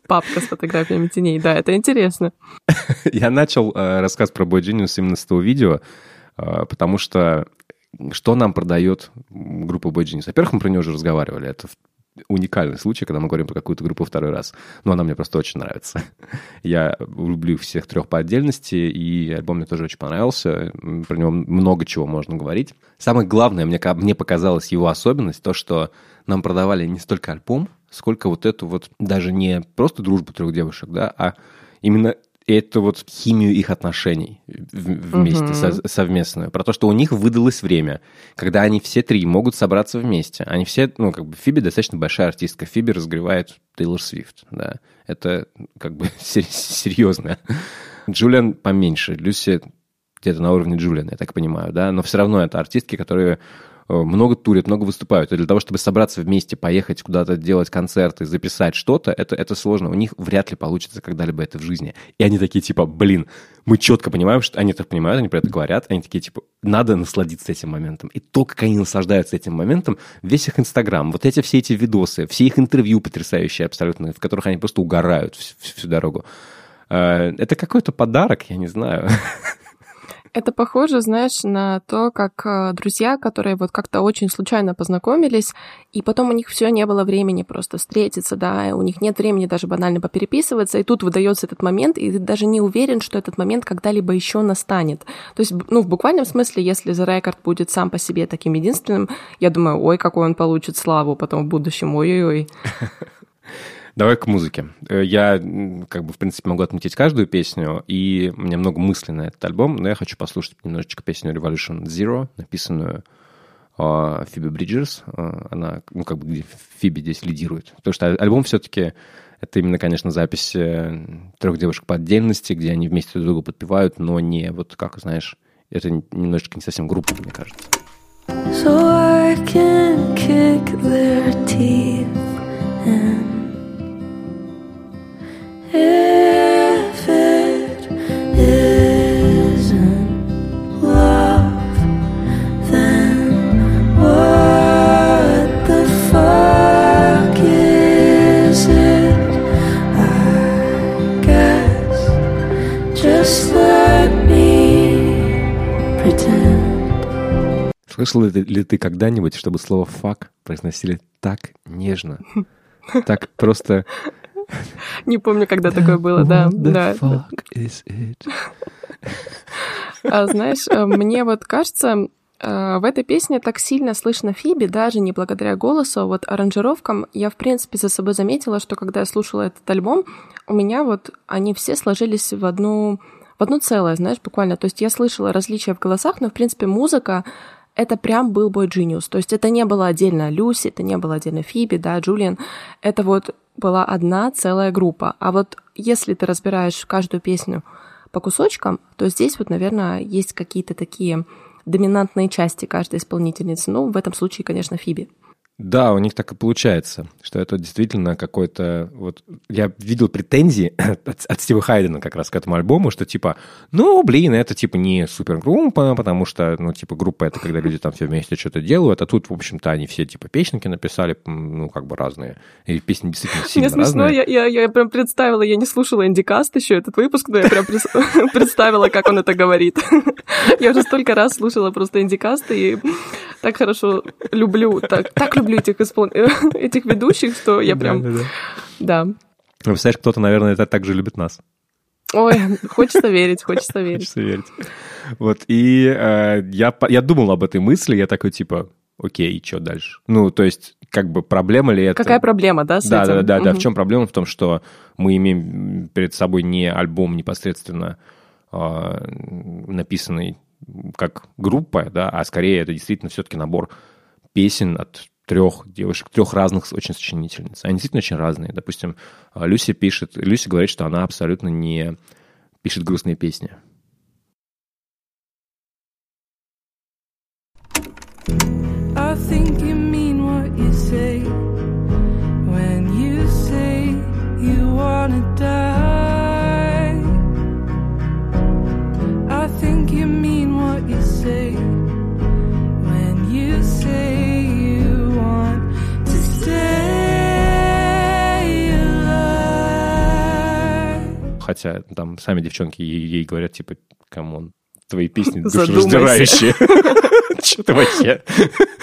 Speaker 2: Папка с фотографиями теней, да, это интересно. *laughs*
Speaker 1: Я начал э, рассказ про Boy Genius именно с того видео, э, потому что что нам продает группа Boy Genius? Во-первых, мы про нее уже разговаривали. Это уникальный случай, когда мы говорим про какую-то группу второй раз. Но она мне просто очень нравится. Я люблю всех трех по отдельности, и альбом мне тоже очень понравился. Про него много чего можно говорить. Самое главное, мне, мне показалась его особенность, то, что нам продавали не столько альбом, сколько вот эту вот даже не просто дружбу трех девушек, да, а именно это вот химию их отношений вместе, угу. со, совместную. Про то, что у них выдалось время, когда они все три могут собраться вместе. Они все, ну, как бы, Фиби достаточно большая артистка. Фиби разгревает Тейлор Свифт, да. Это, как бы, *laughs* серьезно. Джулиан поменьше. Люси где-то на уровне Джулиана, я так понимаю, да. Но все равно это артистки, которые много турят, много выступают. И для того, чтобы собраться вместе, поехать куда-то делать концерты, записать что-то, это, это сложно. У них вряд ли получится когда-либо это в жизни. И они такие, типа, блин, мы четко понимаем, что они так понимают, они про это говорят, они такие, типа, надо насладиться этим моментом. И то, как они наслаждаются этим моментом, весь их Инстаграм, вот эти все эти видосы, все их интервью потрясающие абсолютно, в которых они просто угорают всю, всю дорогу. Э, это какой-то подарок, я не знаю. *laughs*
Speaker 2: Это похоже, знаешь, на то, как э, друзья, которые вот как-то очень случайно познакомились, и потом у них все не было времени просто встретиться, да, у них нет времени даже банально попереписываться, и тут выдается этот момент, и ты даже не уверен, что этот момент когда-либо еще настанет. То есть, ну, в буквальном смысле, если The Record будет сам по себе таким единственным, я думаю, ой, какой он получит славу потом в будущем, ой-ой-ой. *laughs*
Speaker 1: Давай к музыке. Э, я, как бы, в принципе, могу отметить каждую песню, и у меня много мыслей на этот альбом, но я хочу послушать немножечко песню Revolution Zero, написанную а, Фиби Бриджерс, а, она, ну, как бы, Фиби здесь лидирует. Потому что альбом все-таки это именно, конечно, запись э, трех девушек по отдельности, где они вместе друг друга подпевают, но не вот как, знаешь, это немножечко не совсем группа, мне кажется. So I can kick their teeth Слышал ли ты, ли ты когда-нибудь, чтобы слово «фак» произносили так нежно? *laughs* Так просто *laughs*
Speaker 2: не помню, когда такое было, да. да. А, знаешь, э, мне вот кажется, э, в этой песне так сильно слышно Фиби, даже не благодаря голосу, а вот аранжировкам. Я, в принципе, за собой заметила, что когда я слушала этот альбом, у меня вот они все сложились в одну в одно целое, знаешь, буквально. То есть я слышала различия в голосах, но, в принципе, музыка это прям был Boy Genius. То есть это не было отдельно Люси, это не было отдельно Фиби, да, Джулиан. Это вот была одна целая группа. А вот если ты разбираешь каждую песню по кусочкам, то здесь вот, наверное, есть какие-то такие доминантные части каждой исполнительницы. Ну, в этом случае, конечно, Фиби.
Speaker 1: Да, у них так и получается, что это действительно какой-то... Вот я видел претензии *laughs* от, от Стива Хайдена как раз к этому альбому, что типа, ну, блин, это типа не супергруппа, потому что, ну, типа, группа это когда люди там все вместе что-то делают, а тут, в общем-то, они все типа песенки написали, ну, как бы разные. И песни действительно сильно Мне смешно, разные.
Speaker 2: Я, я, я прям представила, я не слушала Индикаст еще этот выпуск, но я прям *laughs* представила, как он это говорит. *laughs* Я уже столько раз слушала просто Индикаст и так хорошо люблю, так, так люблю этих, испол... *laughs* этих ведущих, что я прям... Да. да, да.
Speaker 1: да. Представляешь, кто-то, наверное, это так же любит нас.
Speaker 2: Ой, хочется верить, хочется верить.
Speaker 1: Хочется верить. Вот, и э, я, я думал об этой мысли, я такой, типа, окей, и что дальше? Ну, то есть, как бы проблема ли это?
Speaker 2: Какая проблема, да, с
Speaker 1: да,
Speaker 2: этим?
Speaker 1: Да, да, да, да. В чем проблема? В том, что мы имеем перед собой не альбом непосредственно э, написанный как группа, да, а скорее это действительно все-таки набор песен от трех девушек, трех разных очень сочинительниц. Они действительно очень разные. Допустим, Люси пишет, Люси говорит, что она абсолютно не пишет грустные песни. I think Хотя там сами девчонки ей, ей говорят, типа, come on, твои песни душераздирающие. *laughs* Что ты вообще?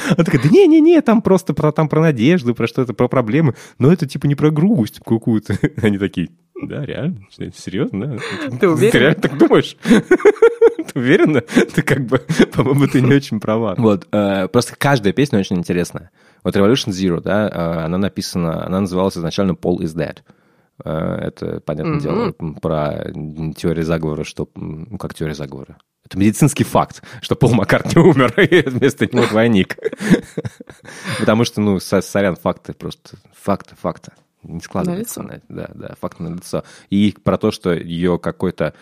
Speaker 1: Она такая, да не-не-не, там просто про, там про надежду, про что-то, про проблемы. Но это типа не про грусть какую-то. *laughs* Они такие, да, реально? Серьезно? Да?
Speaker 2: Ты уверен?
Speaker 1: Ты реально так думаешь? *laughs* Ты уверена? Ты как бы, по-моему, ты не очень права. Вот, э, просто каждая песня очень интересная. Вот Revolution Zero, да, э, она написана, она называлась изначально Paul is Dead. Э, это, понятное дело, про теорию заговора, что... Ну, как теория заговора? Это медицинский факт, что Пол Маккартни *laughs* умер, и вместо него двойник. *laughs* Потому что, ну, сорян, факты просто... Факты, факты. Не складывается. На да, да, факты на лицо. И про то, что ее какой-то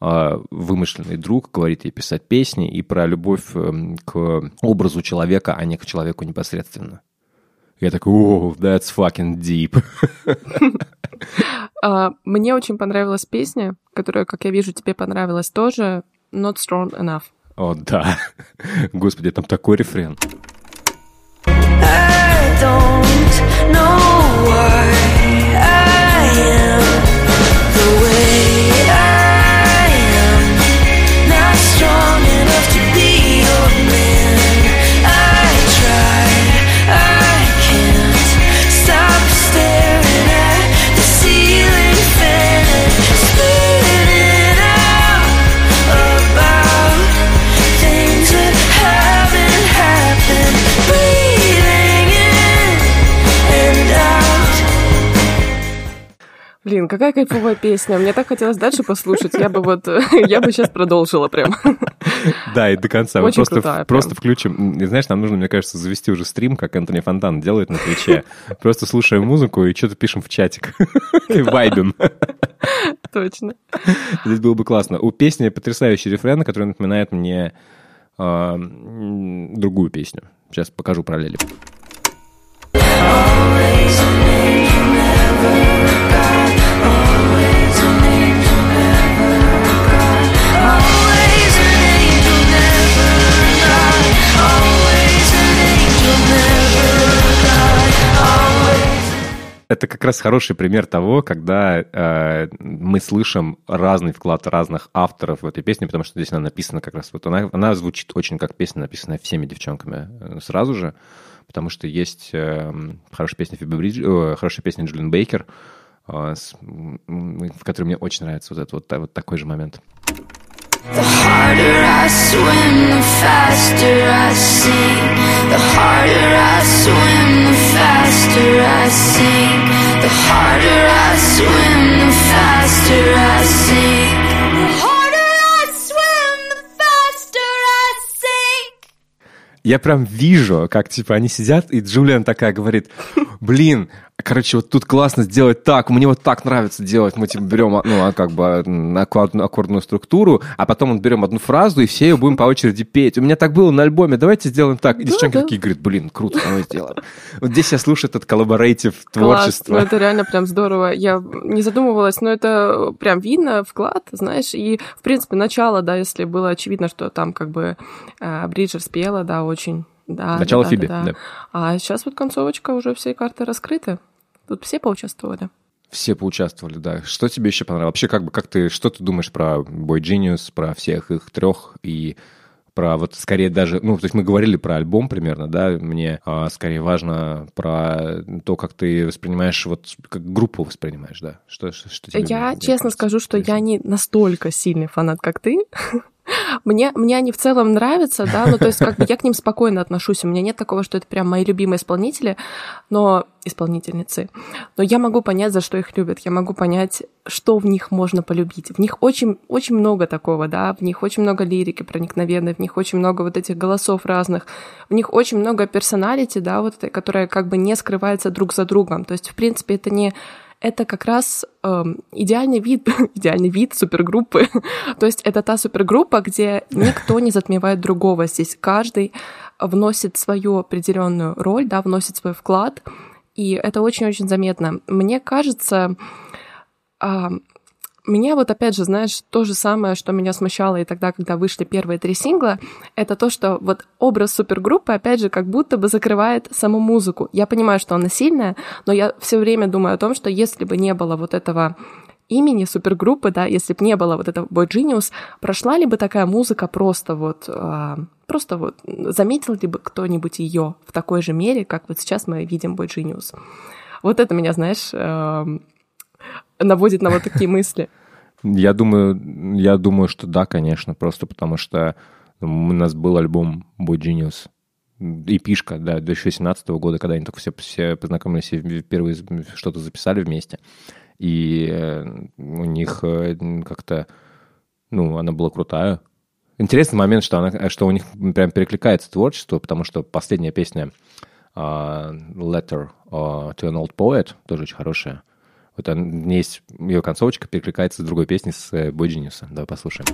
Speaker 1: э, вымышленный друг говорит ей писать песни, и про любовь э, к образу человека, а не к человеку непосредственно. Я такой, о, that's fucking deep. *laughs*
Speaker 2: А, мне очень понравилась песня, которая, как я вижу, тебе понравилась тоже. Not strong enough.
Speaker 1: О, да. Господи, там такой рефрен. I don't know
Speaker 2: Блин, какая кайфовая песня. Мне так хотелось дальше послушать. Я бы вот, *laughs* я бы сейчас продолжила прям.
Speaker 1: Да, и до конца.
Speaker 2: Очень
Speaker 1: просто,
Speaker 2: крутая,
Speaker 1: просто
Speaker 2: прям.
Speaker 1: включим. И знаешь, нам нужно, мне кажется, завести уже стрим, как Антони Фонтан делает на Твиче. *laughs* Просто слушаем музыку и что-то пишем в чатик. *laughs* И вайбим.
Speaker 2: Точно.
Speaker 1: Здесь было бы классно. У песни потрясающий рефрен, который напоминает мне а, другую песню. Сейчас покажу параллели. Это как раз хороший пример того, когда э, мы слышим разный вклад разных авторов в этой песне, потому что здесь она написана как раз вот она, она звучит очень как песня, написанная всеми девчонками э, сразу же, потому что есть э, хорошая песня Фиби Бридж, э, хорошая песня Джулиан Бейкер, э, с- в которой мне очень нравится вот этот вот, вот такой же момент.
Speaker 7: The harder I swim, the faster I sink. The harder I swim, the faster I sink. The harder I swim, the faster I sink. The harder I swim, the faster I sink.
Speaker 1: Я прям вижу, как, типа, они сидят, и Джулиан такая говорит, блин, короче, вот тут классно сделать так, мне вот так нравится делать. Мы, типа, берем, ну, а как бы аккордную, структуру, а потом мы берем одну фразу, и все ее будем по очереди петь. У меня так было на альбоме, давайте сделаем так. И девчонки
Speaker 2: да.
Speaker 1: такие говорят, блин, круто, давай сделаем. Вот здесь я слушаю этот коллаборейтив
Speaker 2: Класс,
Speaker 1: творчество.
Speaker 2: ну это реально прям здорово. Я не задумывалась, но это прям видно, вклад, знаешь, и, в принципе, начало, да, если было очевидно, что там как бы э, Бриджер спела, да, очень, да.
Speaker 1: Начало
Speaker 2: да,
Speaker 1: Фиби,
Speaker 2: да,
Speaker 1: да.
Speaker 2: А сейчас вот концовочка, уже все карты раскрыты. Тут все поучаствовали.
Speaker 1: Все поучаствовали, да. Что тебе еще понравилось? Вообще, как бы, как ты, что ты думаешь про Boy Genius, про всех их трех и про вот скорее даже, ну, то есть мы говорили про альбом примерно, да, мне а, скорее важно про то, как ты воспринимаешь, вот как группу воспринимаешь, да, что, что, что тебе
Speaker 2: Я
Speaker 1: мне
Speaker 2: честно
Speaker 1: кажется,
Speaker 2: скажу, что я не настолько сильный фанат, как ты. *laughs* Мне, мне они в целом нравятся, да, ну то есть как бы я к ним спокойно отношусь, у меня нет такого, что это прям мои любимые исполнители, но исполнительницы. Но я могу понять, за что их любят, я могу понять, что в них можно полюбить. В них очень, очень много такого, да, в них очень много лирики проникновенной, в них очень много вот этих голосов разных, в них очень много персоналити, да, вот этой, которая как бы не скрывается друг за другом. То есть, в принципе, это не это как раз эм, идеальный вид, *laughs* идеальный вид супергруппы. *laughs* То есть это та супергруппа, где никто не затмевает другого. Здесь каждый вносит свою определенную роль, да, вносит свой вклад, и это очень-очень заметно. Мне кажется, меня вот опять же, знаешь, то же самое, что меня смущало и тогда, когда вышли первые три сингла, это то, что вот образ супергруппы, опять же, как будто бы закрывает саму музыку. Я понимаю, что она сильная, но я все время думаю о том, что если бы не было вот этого имени супергруппы, да, если бы не было вот этого Boy Genius, прошла ли бы такая музыка просто вот, а, просто вот, заметил ли бы кто-нибудь ее в такой же мере, как вот сейчас мы видим Boy Genius? Вот это меня, знаешь, эм, наводит на вот такие мысли.
Speaker 1: Я думаю, я думаю, что да, конечно, просто потому что у нас был альбом Boy Genius, и пишка, да, 2018 года, когда они только все, все познакомились и впервые что-то записали вместе. И э, у них э, как-то, ну, она была крутая. Интересный момент, что, она, что у них прям перекликается творчество, потому что последняя песня а, Letter а, to an Old Poet тоже очень хорошая. Вот нее есть ее концовочка перекликается с другой песней с э, Boy Genius. Давай послушаем.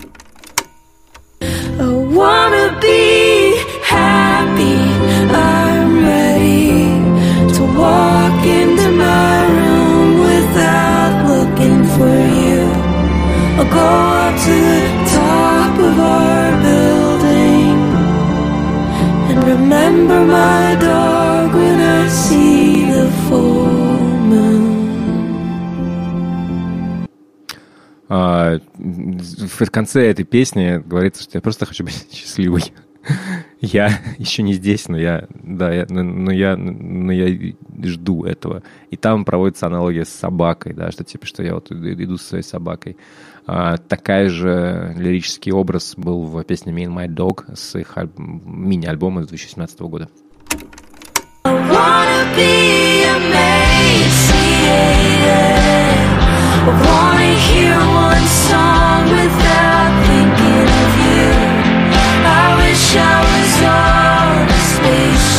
Speaker 7: Remember my dog when I see the full
Speaker 1: в конце этой песни говорится, что я просто хочу быть *laughs* счастливой. *laughs* Я еще не здесь, но я, да, я, но, я, но я жду этого. И там проводится аналогия с собакой, да, что типа, что я вот иду со своей собакой. А, такая же лирический образ был в песне Me My Dog с их аль- мини-альбома 2017 года.
Speaker 7: be. I wanna on a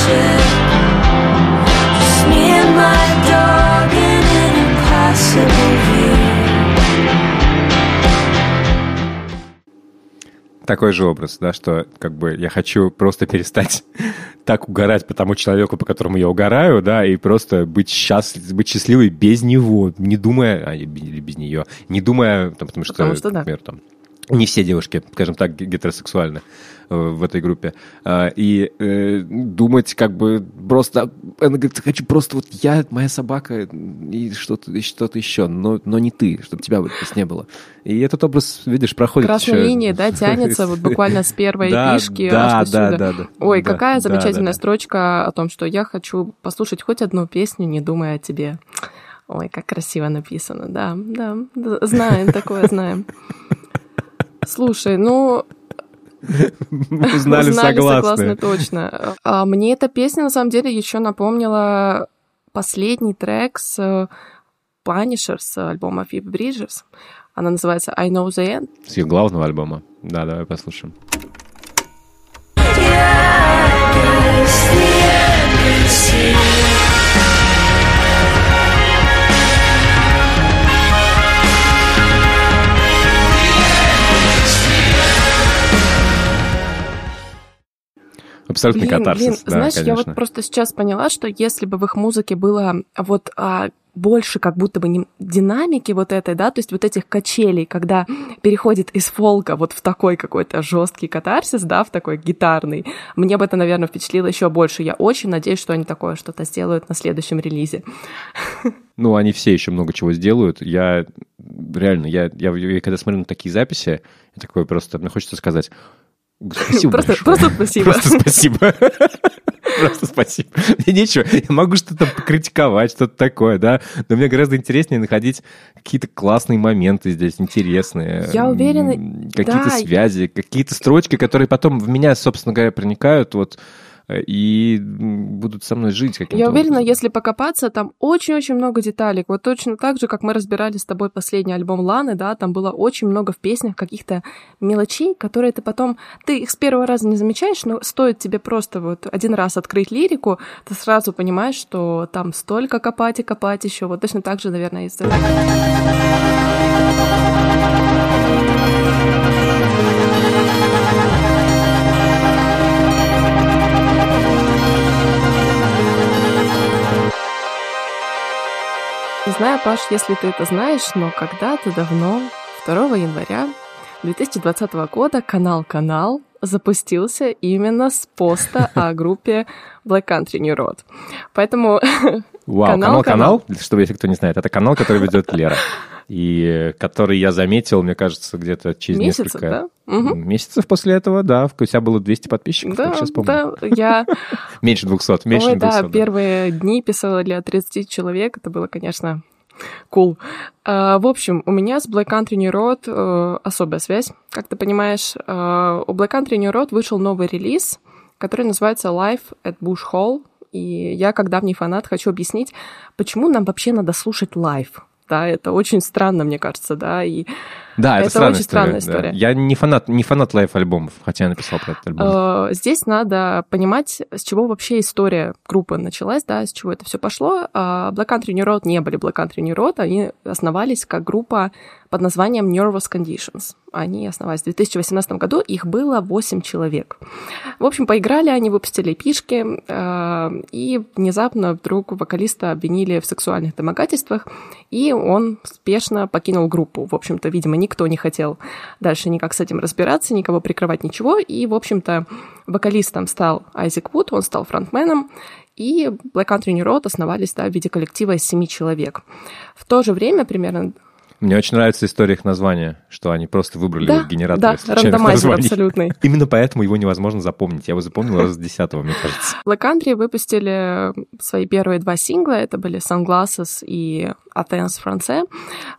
Speaker 7: should
Speaker 1: Такой же образ, да, что как бы я хочу просто перестать *laughs* так угорать по тому человеку, по которому я угораю, да, и просто быть, счастлив, быть счастливой без него, не думая, а, или без нее, не думая, там, потому что,
Speaker 2: Потому что да.
Speaker 1: например, там, не все девушки, скажем так, ге- гетеросексуальны э, в этой группе. А, И э, думать как бы просто... Она говорит, хочу просто вот я, моя собака и что-то и что-то еще, но, но не ты, чтобы тебя вот здесь не было. И этот образ, видишь, проходит
Speaker 2: Красная
Speaker 1: еще-
Speaker 2: линия, да, *laughs* тянется вот буквально с первой
Speaker 1: Да,
Speaker 2: фишки
Speaker 1: да,
Speaker 2: аж
Speaker 1: да, да, да.
Speaker 2: Ой,
Speaker 1: Да,
Speaker 2: какая
Speaker 1: да,
Speaker 2: замечательная
Speaker 1: да,
Speaker 2: строчка о том, что я хочу послушать хоть одну песню, не думая о тебе. Ой, как красиво написано, да, да, знаем такое, знаем. *laughs* Слушай, ну,
Speaker 1: Узнали, согласны.
Speaker 2: согласны, точно. А мне эта песня, на самом деле, еще напомнила последний трек с э, Punisher с альбома Phoebe Bridgers. Она называется I Know The End.
Speaker 1: С ее главного альбома. Да, давай послушаем.
Speaker 7: Guess
Speaker 1: Абсолютный
Speaker 2: Блин,
Speaker 1: катарсис.
Speaker 2: блин,
Speaker 1: да,
Speaker 2: знаешь, я
Speaker 1: конечно.
Speaker 2: вот просто сейчас поняла, что если бы в их музыке было вот а, больше как будто бы не- динамики вот этой, да, то есть вот этих качелей, когда переходит из фолка вот в такой какой-то жесткий катарсис, да, в такой гитарный, мне бы это, наверное, впечатлило еще больше. Я очень надеюсь, что они такое что-то сделают на следующем релизе. *laughs*
Speaker 1: Ну, они все еще много чего сделают. Я реально, я, я, я когда смотрю на такие записи, я такой просто, мне хочется сказать, спасибо
Speaker 2: Просто-
Speaker 1: большое.
Speaker 2: просто спасибо.
Speaker 1: Просто спасибо. Просто спасибо. Мне нечего. Я могу что-то покритиковать, что-то такое, да, но мне гораздо интереснее находить какие-то классные моменты здесь, интересные.
Speaker 2: Я уверена,
Speaker 1: Какие-то
Speaker 2: да.
Speaker 1: связи, какие-то строчки, которые потом в меня, собственно говоря, проникают, вот, и м, будут со мной жить каким-то
Speaker 2: Я уверена,
Speaker 1: образом.
Speaker 2: если покопаться, там очень-очень много деталек. Вот точно так же, как мы разбирали с тобой последний альбом Ланы, да, там было очень много в песнях каких-то мелочей, которые ты потом... Ты их с первого раза не замечаешь, но стоит тебе просто вот один раз открыть лирику, ты сразу понимаешь, что там столько копать и копать еще. Вот точно так же, наверное, и с знаю, Паш, если ты это знаешь, но когда-то давно, 2 января 2020 года, канал «Канал» запустился именно с поста *laughs* о группе Black Country New Road. Поэтому
Speaker 1: Вау, *laughs*
Speaker 2: Канал,
Speaker 1: канал-канал, чтобы, если кто не знает, это канал, который ведет Лера. И который я заметил, мне кажется, где-то через
Speaker 2: месяцев,
Speaker 1: несколько
Speaker 2: да? Мгм.
Speaker 1: месяцев после этого, да. У тебя было 200 подписчиков,
Speaker 2: Да,
Speaker 1: как сейчас помню.
Speaker 2: да, я *laughs*
Speaker 1: Меньше 200, меньше
Speaker 2: Ой,
Speaker 1: 200.
Speaker 2: да,
Speaker 1: да.
Speaker 2: первые дни писала для 30 человек. Это было, конечно, cool. А, в общем, у меня с Black Country New Road э, особая связь, как ты понимаешь. А, у Black Country New Road вышел новый релиз, который называется Life at Bush Hall. И я, как давний фанат, хочу объяснить, почему нам вообще надо слушать live. Да, это очень странно, мне кажется, да, и
Speaker 1: Да, это,
Speaker 2: это
Speaker 1: странная
Speaker 2: очень странная
Speaker 1: история, да.
Speaker 2: история.
Speaker 1: Я не фанат, не фанат live-альбомов, хотя я написал про этот альбом.
Speaker 2: Э, Здесь надо понимать, с чего вообще история группы началась, да, с чего это все пошло. А Black Country New Road не были Black Country New Road, они основались как группа под названием Nervous Conditions. Они основались в 2018 году, их было 8 человек. В общем, поиграли они, выпустили пишки, э, и внезапно вдруг вокалиста обвинили в сексуальных домогательствах, и он спешно покинул группу. В общем-то, видимо, никто не хотел дальше никак с этим разбираться, никого прикрывать, ничего. И, в общем-то, вокалистом стал Айзек Вуд, он стал фронтменом, и Black Country New Road основались да, в виде коллектива из семи человек. В то же время, примерно
Speaker 1: Мне очень нравится история их названия, что они просто выбрали
Speaker 2: Да,
Speaker 1: генератор
Speaker 2: да, рандомайзер абсолютный. *laughs*
Speaker 1: Именно поэтому его невозможно запомнить. Я его запомнил раз с десятого, мне кажется.
Speaker 2: Black Country выпустили свои первые два сингла. Это были Sunglasses и Athens France.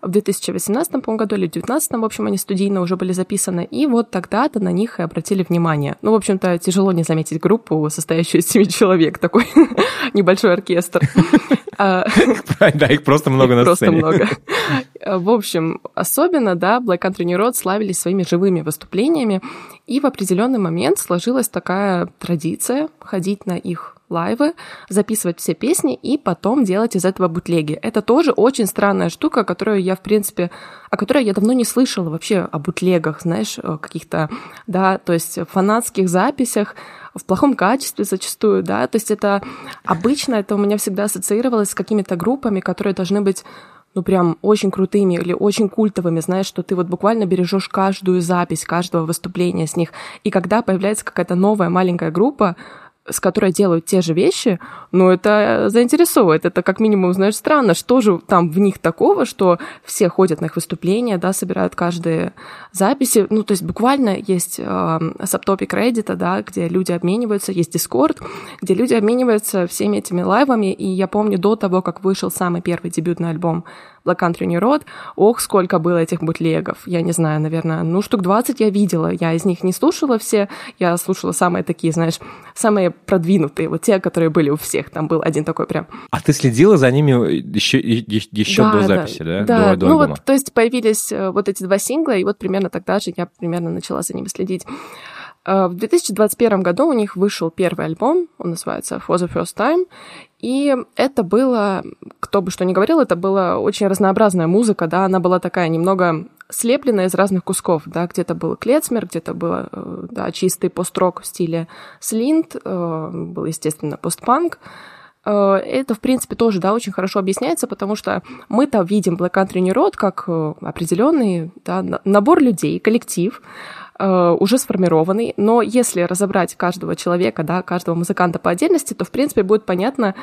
Speaker 2: В 2018 по-моему, году или в 2019, в общем, они студийно уже были записаны. И вот тогда-то на них и обратили внимание. Ну, в общем-то, тяжело не заметить группу, состоящую из семи человек. Такой *laughs* небольшой оркестр. *laughs* А,
Speaker 1: Да, их просто много на
Speaker 2: просто
Speaker 1: сцене.
Speaker 2: много. Э, В общем, особенно, да, Black Country New Road славились своими живыми выступлениями, и в определенный момент сложилась такая традиция ходить на их лайвы, записывать все песни и потом делать из этого бутлеги. Это тоже очень странная штука, которую я, в принципе, о которой я давно не слышала вообще о бутлегах, знаешь, каких-то, да, то есть фанатских записях в плохом качестве зачастую, да, то есть это обычно это у меня всегда ассоциировалось с какими-то группами, которые должны быть ну, прям очень крутыми или очень культовыми, знаешь, что ты вот буквально бережешь каждую запись, каждого выступления с них. И когда появляется какая-то новая маленькая группа, с которой делают те же вещи, ну, это заинтересовывает. Это как минимум, знаешь, странно, что же там в них такого, что все ходят на их выступления, да, собирают каждые записи. Ну, то есть буквально есть э, сабтопик Reddit, да, где люди обмениваются, есть Discord, где люди обмениваются всеми этими лайвами. И я помню, до того, как вышел самый первый дебютный альбом Black Country New Road, ох, сколько было этих бутлегов. Я не знаю, наверное, ну, штук 20 я видела. Я из них не слушала все, я слушала самые такие, знаешь, самые продвинутые, вот те, которые были у всех. Там был один такой прям.
Speaker 1: А ты следила за ними еще, еще
Speaker 2: Да,
Speaker 1: до
Speaker 2: да,
Speaker 1: записи, да?
Speaker 2: Да,
Speaker 1: До, до
Speaker 2: ну
Speaker 1: альбома?
Speaker 2: вот, то есть появились э, вот эти два сингла, и вот примерно тогда же я примерно начала за ними следить. Э, В 2021 году у них вышел первый альбом, он называется For the First Time, и это было, кто бы что ни говорил, это была очень разнообразная музыка, да, она была такая немного слепленная из разных кусков, да, где-то был клецмер, где-то был, э, да, чистый пост-рок в стиле слинт, э, был, естественно, постпанк, это, в принципе, тоже, да, очень хорошо объясняется, потому что мы-то видим Black Country New Road как определенный да, на- набор людей, коллектив, э, уже сформированный, но если разобрать каждого человека, да, каждого музыканта по отдельности, то, в принципе, будет понятно,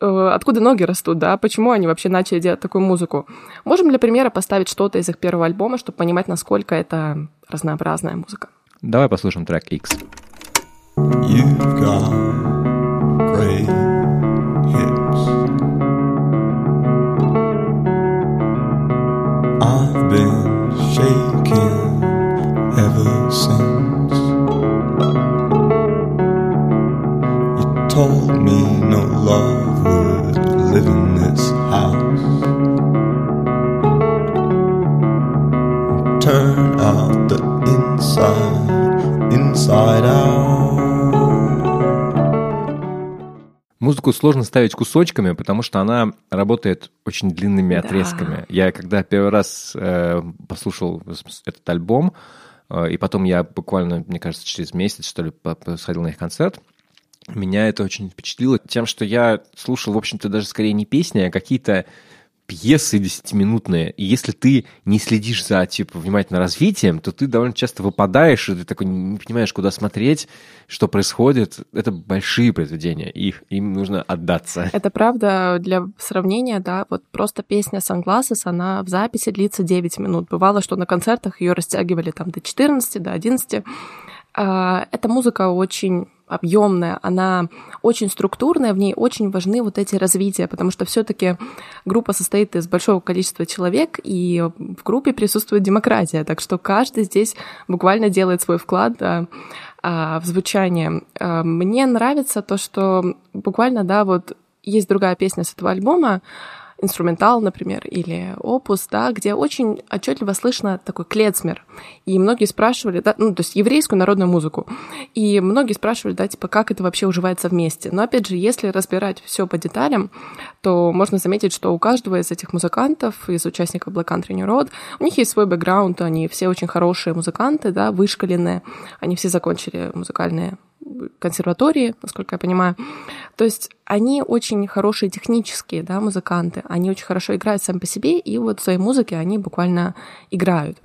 Speaker 2: э, откуда ноги растут, да, почему они вообще начали делать такую музыку. Можем для примера поставить что-то из их первого альбома, чтобы понимать, насколько это разнообразная музыка.
Speaker 1: Давай послушаем трек X.
Speaker 8: You've got great hips. I've been shaking ever since. You told me no love would live in this house. Turn out the inside, inside out.
Speaker 1: Музыку сложно ставить кусочками, потому что она работает очень длинными
Speaker 2: Да.
Speaker 1: отрезками. Я когда первый раз э, послушал этот альбом, э, и потом я буквально, мне кажется, через месяц, что ли, сходил на их концерт, меня это очень впечатлило тем, что я слушал, в общем-то, даже скорее не песни, а какие-то пьесы десятиминутные. И если ты не следишь за, типа, внимательно развитием, то ты довольно часто выпадаешь, и ты такой не понимаешь, куда смотреть, что происходит. Это большие произведения, и им нужно отдаться.
Speaker 2: Это правда, для сравнения, да, вот просто песня Sunglasses, она в записи длится 9 минут. Бывало, что на концертах ее растягивали там до 14, до 11. А, Эта музыка очень объемная, она очень структурная, в ней очень важны вот эти развития, потому что все-таки группа состоит из большого количества человек, и в группе присутствует демократия, так что каждый здесь буквально делает свой вклад да, а, в звучание. А, Мне нравится то, что буквально, да, вот есть другая песня с этого альбома, инструментал, например, или опус, да, где очень отчетливо слышно такой клецмер. И многие спрашивали, да, ну, то есть еврейскую народную музыку. И многие спрашивали, да, типа, как это вообще уживается вместе. Но, опять же, если разбирать все по деталям, то можно заметить, что у каждого из этих музыкантов, из участников Black Country New Road, у них есть свой бэкграунд, они все очень хорошие музыканты, да, вышкаленные, они все закончили музыкальные консерватории, насколько я понимаю. То есть они очень хорошие технические да, музыканты, они очень хорошо играют сами по себе, и вот в своей музыке они буквально играют.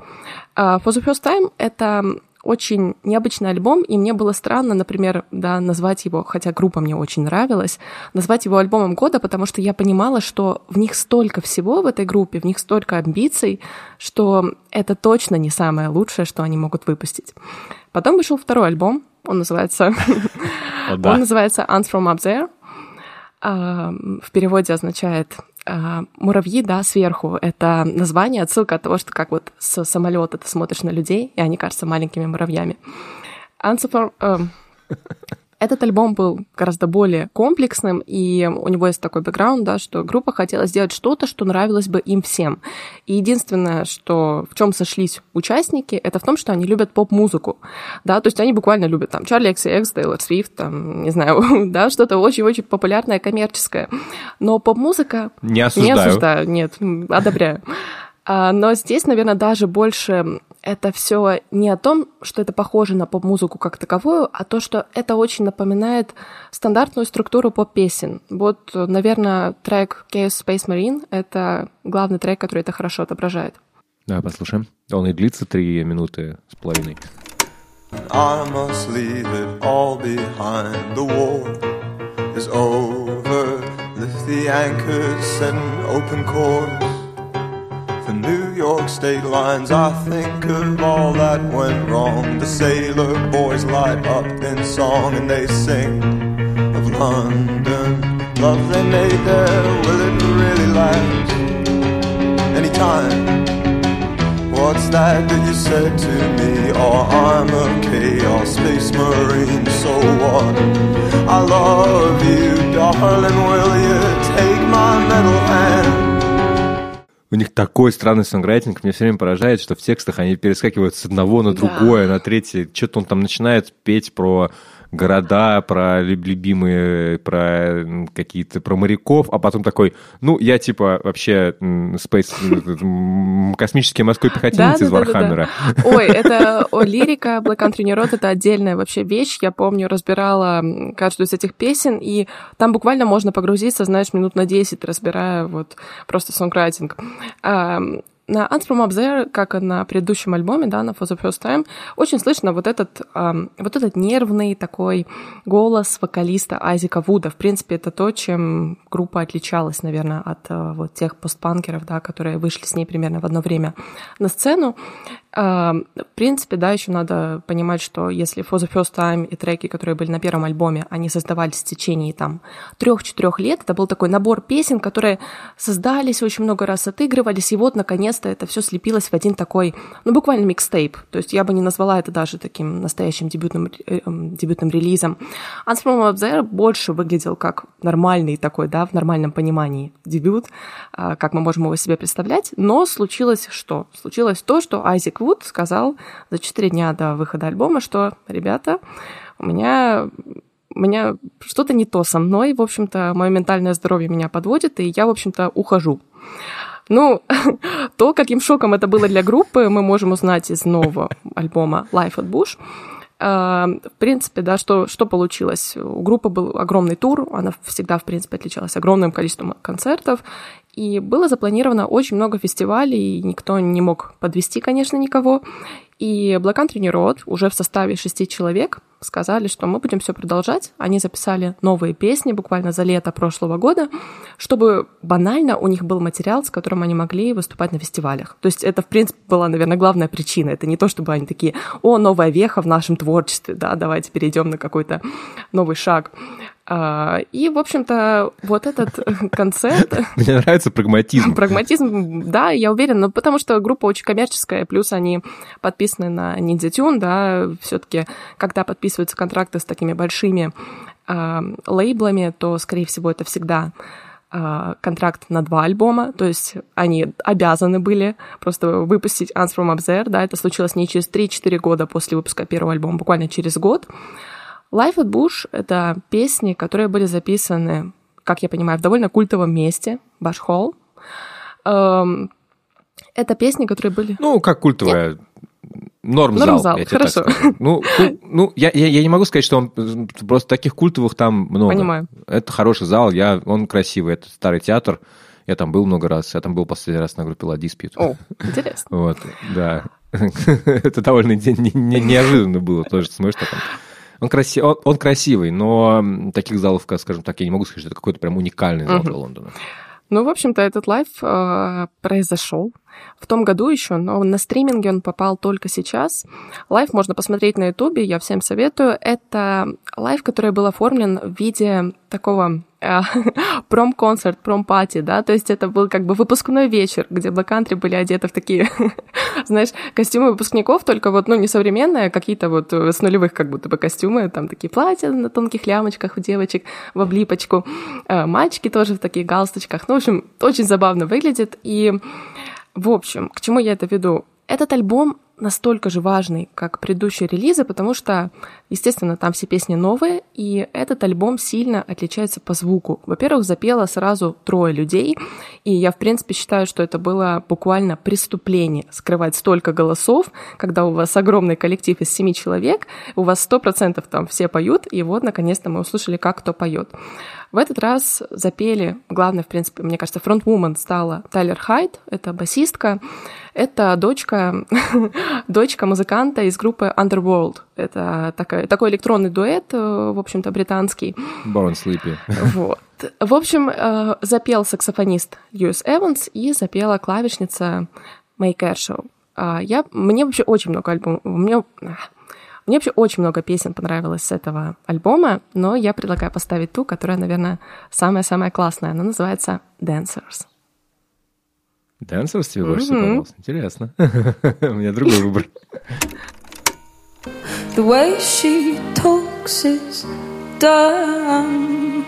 Speaker 2: А For the First Time — это очень необычный альбом, и мне было странно, например, да, назвать его, хотя группа мне очень нравилась, назвать его альбомом года, потому что я понимала, что в них столько всего в этой группе, в них столько амбиций, что это точно не самое лучшее, что они могут выпустить. Потом вышел второй альбом, он называется, *laughs* *laughs*
Speaker 1: О, да.
Speaker 2: он называется Ants from Up There. А, В переводе означает а, муравьи, да, сверху. Это название, отсылка от того, что как вот с самолета ты смотришь на людей, и они кажутся маленькими муравьями. Ants from, эм, *laughs* Этот альбом был гораздо более комплексным, и у него есть такой бэкграунд, да, что группа хотела сделать что-то, что нравилось бы им всем. И единственное, что в чем сошлись участники, это в том, что они любят поп-музыку, да, то есть они буквально любят там Чарли XCX, Тейлор Свифт, там, не знаю, *laughs* да, что-то очень-очень популярное, коммерческое. Но поп-музыка...
Speaker 1: Не осуждаю.
Speaker 2: Не осуждаю, нет, одобряю. А, Но здесь, наверное, даже больше это все не о том, что это похоже на поп-музыку как таковую, а то, что это очень напоминает стандартную структуру поп-песен. Вот, наверное, трек Chaos Space Marine — это главный трек, который это хорошо отображает.
Speaker 1: Да, послушаем. Он и длится три минуты с половиной.
Speaker 8: I must leave it all behind. The war is over. Lift the anchors, set an open course for New York state lines. I think of all that went wrong. The sailor boys light up in song and they sing of London. Love they made there, will it really last? Anytime. What's that that you said to me? Oh, I'm a chaos space marine, so what? I love you, darling, will you take my metal hand?
Speaker 1: У них такой странный songwriting, меня все время поражает, что в текстах они перескакивают с одного на другое, на третье. Что-то он там начинает петь про города, про люб- любимые, про какие-то, про моряков, а потом такой, ну, я типа вообще space, космический морской пехотинец из. Вархаммера.
Speaker 2: Ой, это о, лирика Black Country New Road, это отдельная вообще вещь. Я помню, разбирала каждую из этих песен, и там буквально можно погрузиться, знаешь, минут на 10, разбирая вот просто сонграйтинг. На Ants From Up There, как и на предыдущем альбоме, да, на For the First Time, очень слышно вот этот, ам, вот этот нервный такой голос вокалиста Айзека Вуда. В принципе, это то, чем группа отличалась, наверное, от а, вот тех постпанкеров, да, которые вышли с ней примерно в одно время на сцену. А, В принципе, да, еще надо понимать, что если For the First Time и треки, которые были на первом альбоме, они создавались в течение там трех-четырех лет, это был такой набор песен, которые создались, очень много раз отыгрывались, и вот, наконец-то, это все слепилось в один такой, ну, буквально микстейп. То есть я бы не назвала это даже таким настоящим дебютным, э, эм, дебютным релизом. From Up There больше выглядел как нормальный такой, да, в нормальном понимании дебют, а, как мы можем его себе представлять. Но случилось что? Случилось то, что Айзек Вуд сказал за 4 дня до выхода альбома, что, ребята, у меня у меня что-то не то со мной, в общем-то, мое ментальное здоровье меня подводит, и я, в общем-то, ухожу. Ну, *laughs* то, каким шоком это было для группы, мы можем узнать из нового альбома Life at Bush. А, В принципе, да, что, что получилось? У группы был огромный тур, она всегда, в принципе, отличалась огромным количеством концертов, и было запланировано очень много фестивалей, и никто не мог подвести, конечно, никого. И New Road уже в составе шести человек сказали, что мы будем все продолжать. Они записали новые песни буквально за лето прошлого года, чтобы банально у них был материал, с которым они могли выступать на фестивалях. То есть это, в принципе, была, наверное, главная причина. Это не то, чтобы они такие, о, новая веха в нашем творчестве, да, давайте перейдем на какой-то новый шаг. А, И, в общем-то, вот этот *laughs* концерт, *laughs*
Speaker 1: Мне нравится прагматизм.
Speaker 2: Прагматизм, да, я уверена, но потому что группа очень коммерческая, плюс они подписаны на Ninja Tune, да, все-таки, когда подписываются контракты с такими большими а, лейблами, то, скорее всего, это всегда а, контракт на два альбома, то есть они обязаны были просто выпустить Ants From There, да, это случилось не через 3-4 года после выпуска первого альбома, буквально через год. Life at Bush — это песни, которые были записаны, как я понимаю, в довольно культовом месте, Баш Холл. Эм, Это песни, которые были...
Speaker 1: Ну, как культовая норм-зал,
Speaker 2: Норм-зал,
Speaker 1: я тебе
Speaker 2: хорошо.
Speaker 1: так скажу. Ну, ку- *laughs* ну я, я, я не могу сказать, что он... Просто таких культовых там много.
Speaker 2: Понимаю.
Speaker 1: Это хороший зал, я, он красивый, это старый театр. Я там был много раз, я там был последний раз на группе La Dispute.
Speaker 2: О, интересно. *laughs*
Speaker 1: Вот, да. *laughs* Это довольно не- не- не- неожиданно было тоже, смотришь, так он- краси... он, он красивый, но таких залов, скажем так, я не могу сказать, что это какой-то прям уникальный зал для Лондона.
Speaker 2: Ну, в общем-то, этот live э, произошел в том году еще, но на стриминге он попал только сейчас. Live можно посмотреть на Ютубе, я всем советую. Это live, который был оформлен в виде такого *laughs* prom-концерт, prom party, да, то есть это был как бы выпускной вечер, где Black Country были одеты в такие, *laughs* знаешь, костюмы выпускников, только вот, ну, не современные, а какие-то вот э, с нулевых как будто бы костюмы, там такие платья на тонких лямочках у девочек в облипочку, э, мальчики тоже в таких галстучках, ну, в общем, очень забавно выглядит, и, в общем, к чему я это веду? Этот альбом настолько же важный, как предыдущие релизы, потому что, естественно, там все песни новые, и этот альбом сильно отличается по звуку. Во-первых, запело сразу трое людей, и я, в принципе, считаю, что это было буквально преступление скрывать столько голосов, когда у вас огромный коллектив из семи человек, у вас сто процентов там все поют, и вот, наконец-то, мы услышали, как кто поет. В этот раз запели, главное, в принципе, мне кажется, фронтвумен стала Тайлер Хайт, это басистка, это дочка, *laughs* дочка музыканта из группы Underworld. Это такой, такой электронный дуэт, э, в общем-то, британский.
Speaker 1: Born Sleepy.
Speaker 2: Вот. В общем, э, запел саксофонист Льюис Эванс и запела клавишница Мэй Кэршоу. А, я, мне вообще очень много альбомов. Мне, мне вообще очень много песен понравилось с этого альбома, но я предлагаю поставить ту, которая, наверное, самая-самая классная. Она называется Dancers.
Speaker 1: Dancers тебе больше всего понравился? Интересно. *laughs* У меня другой выбор.
Speaker 7: The way she talks is dumb.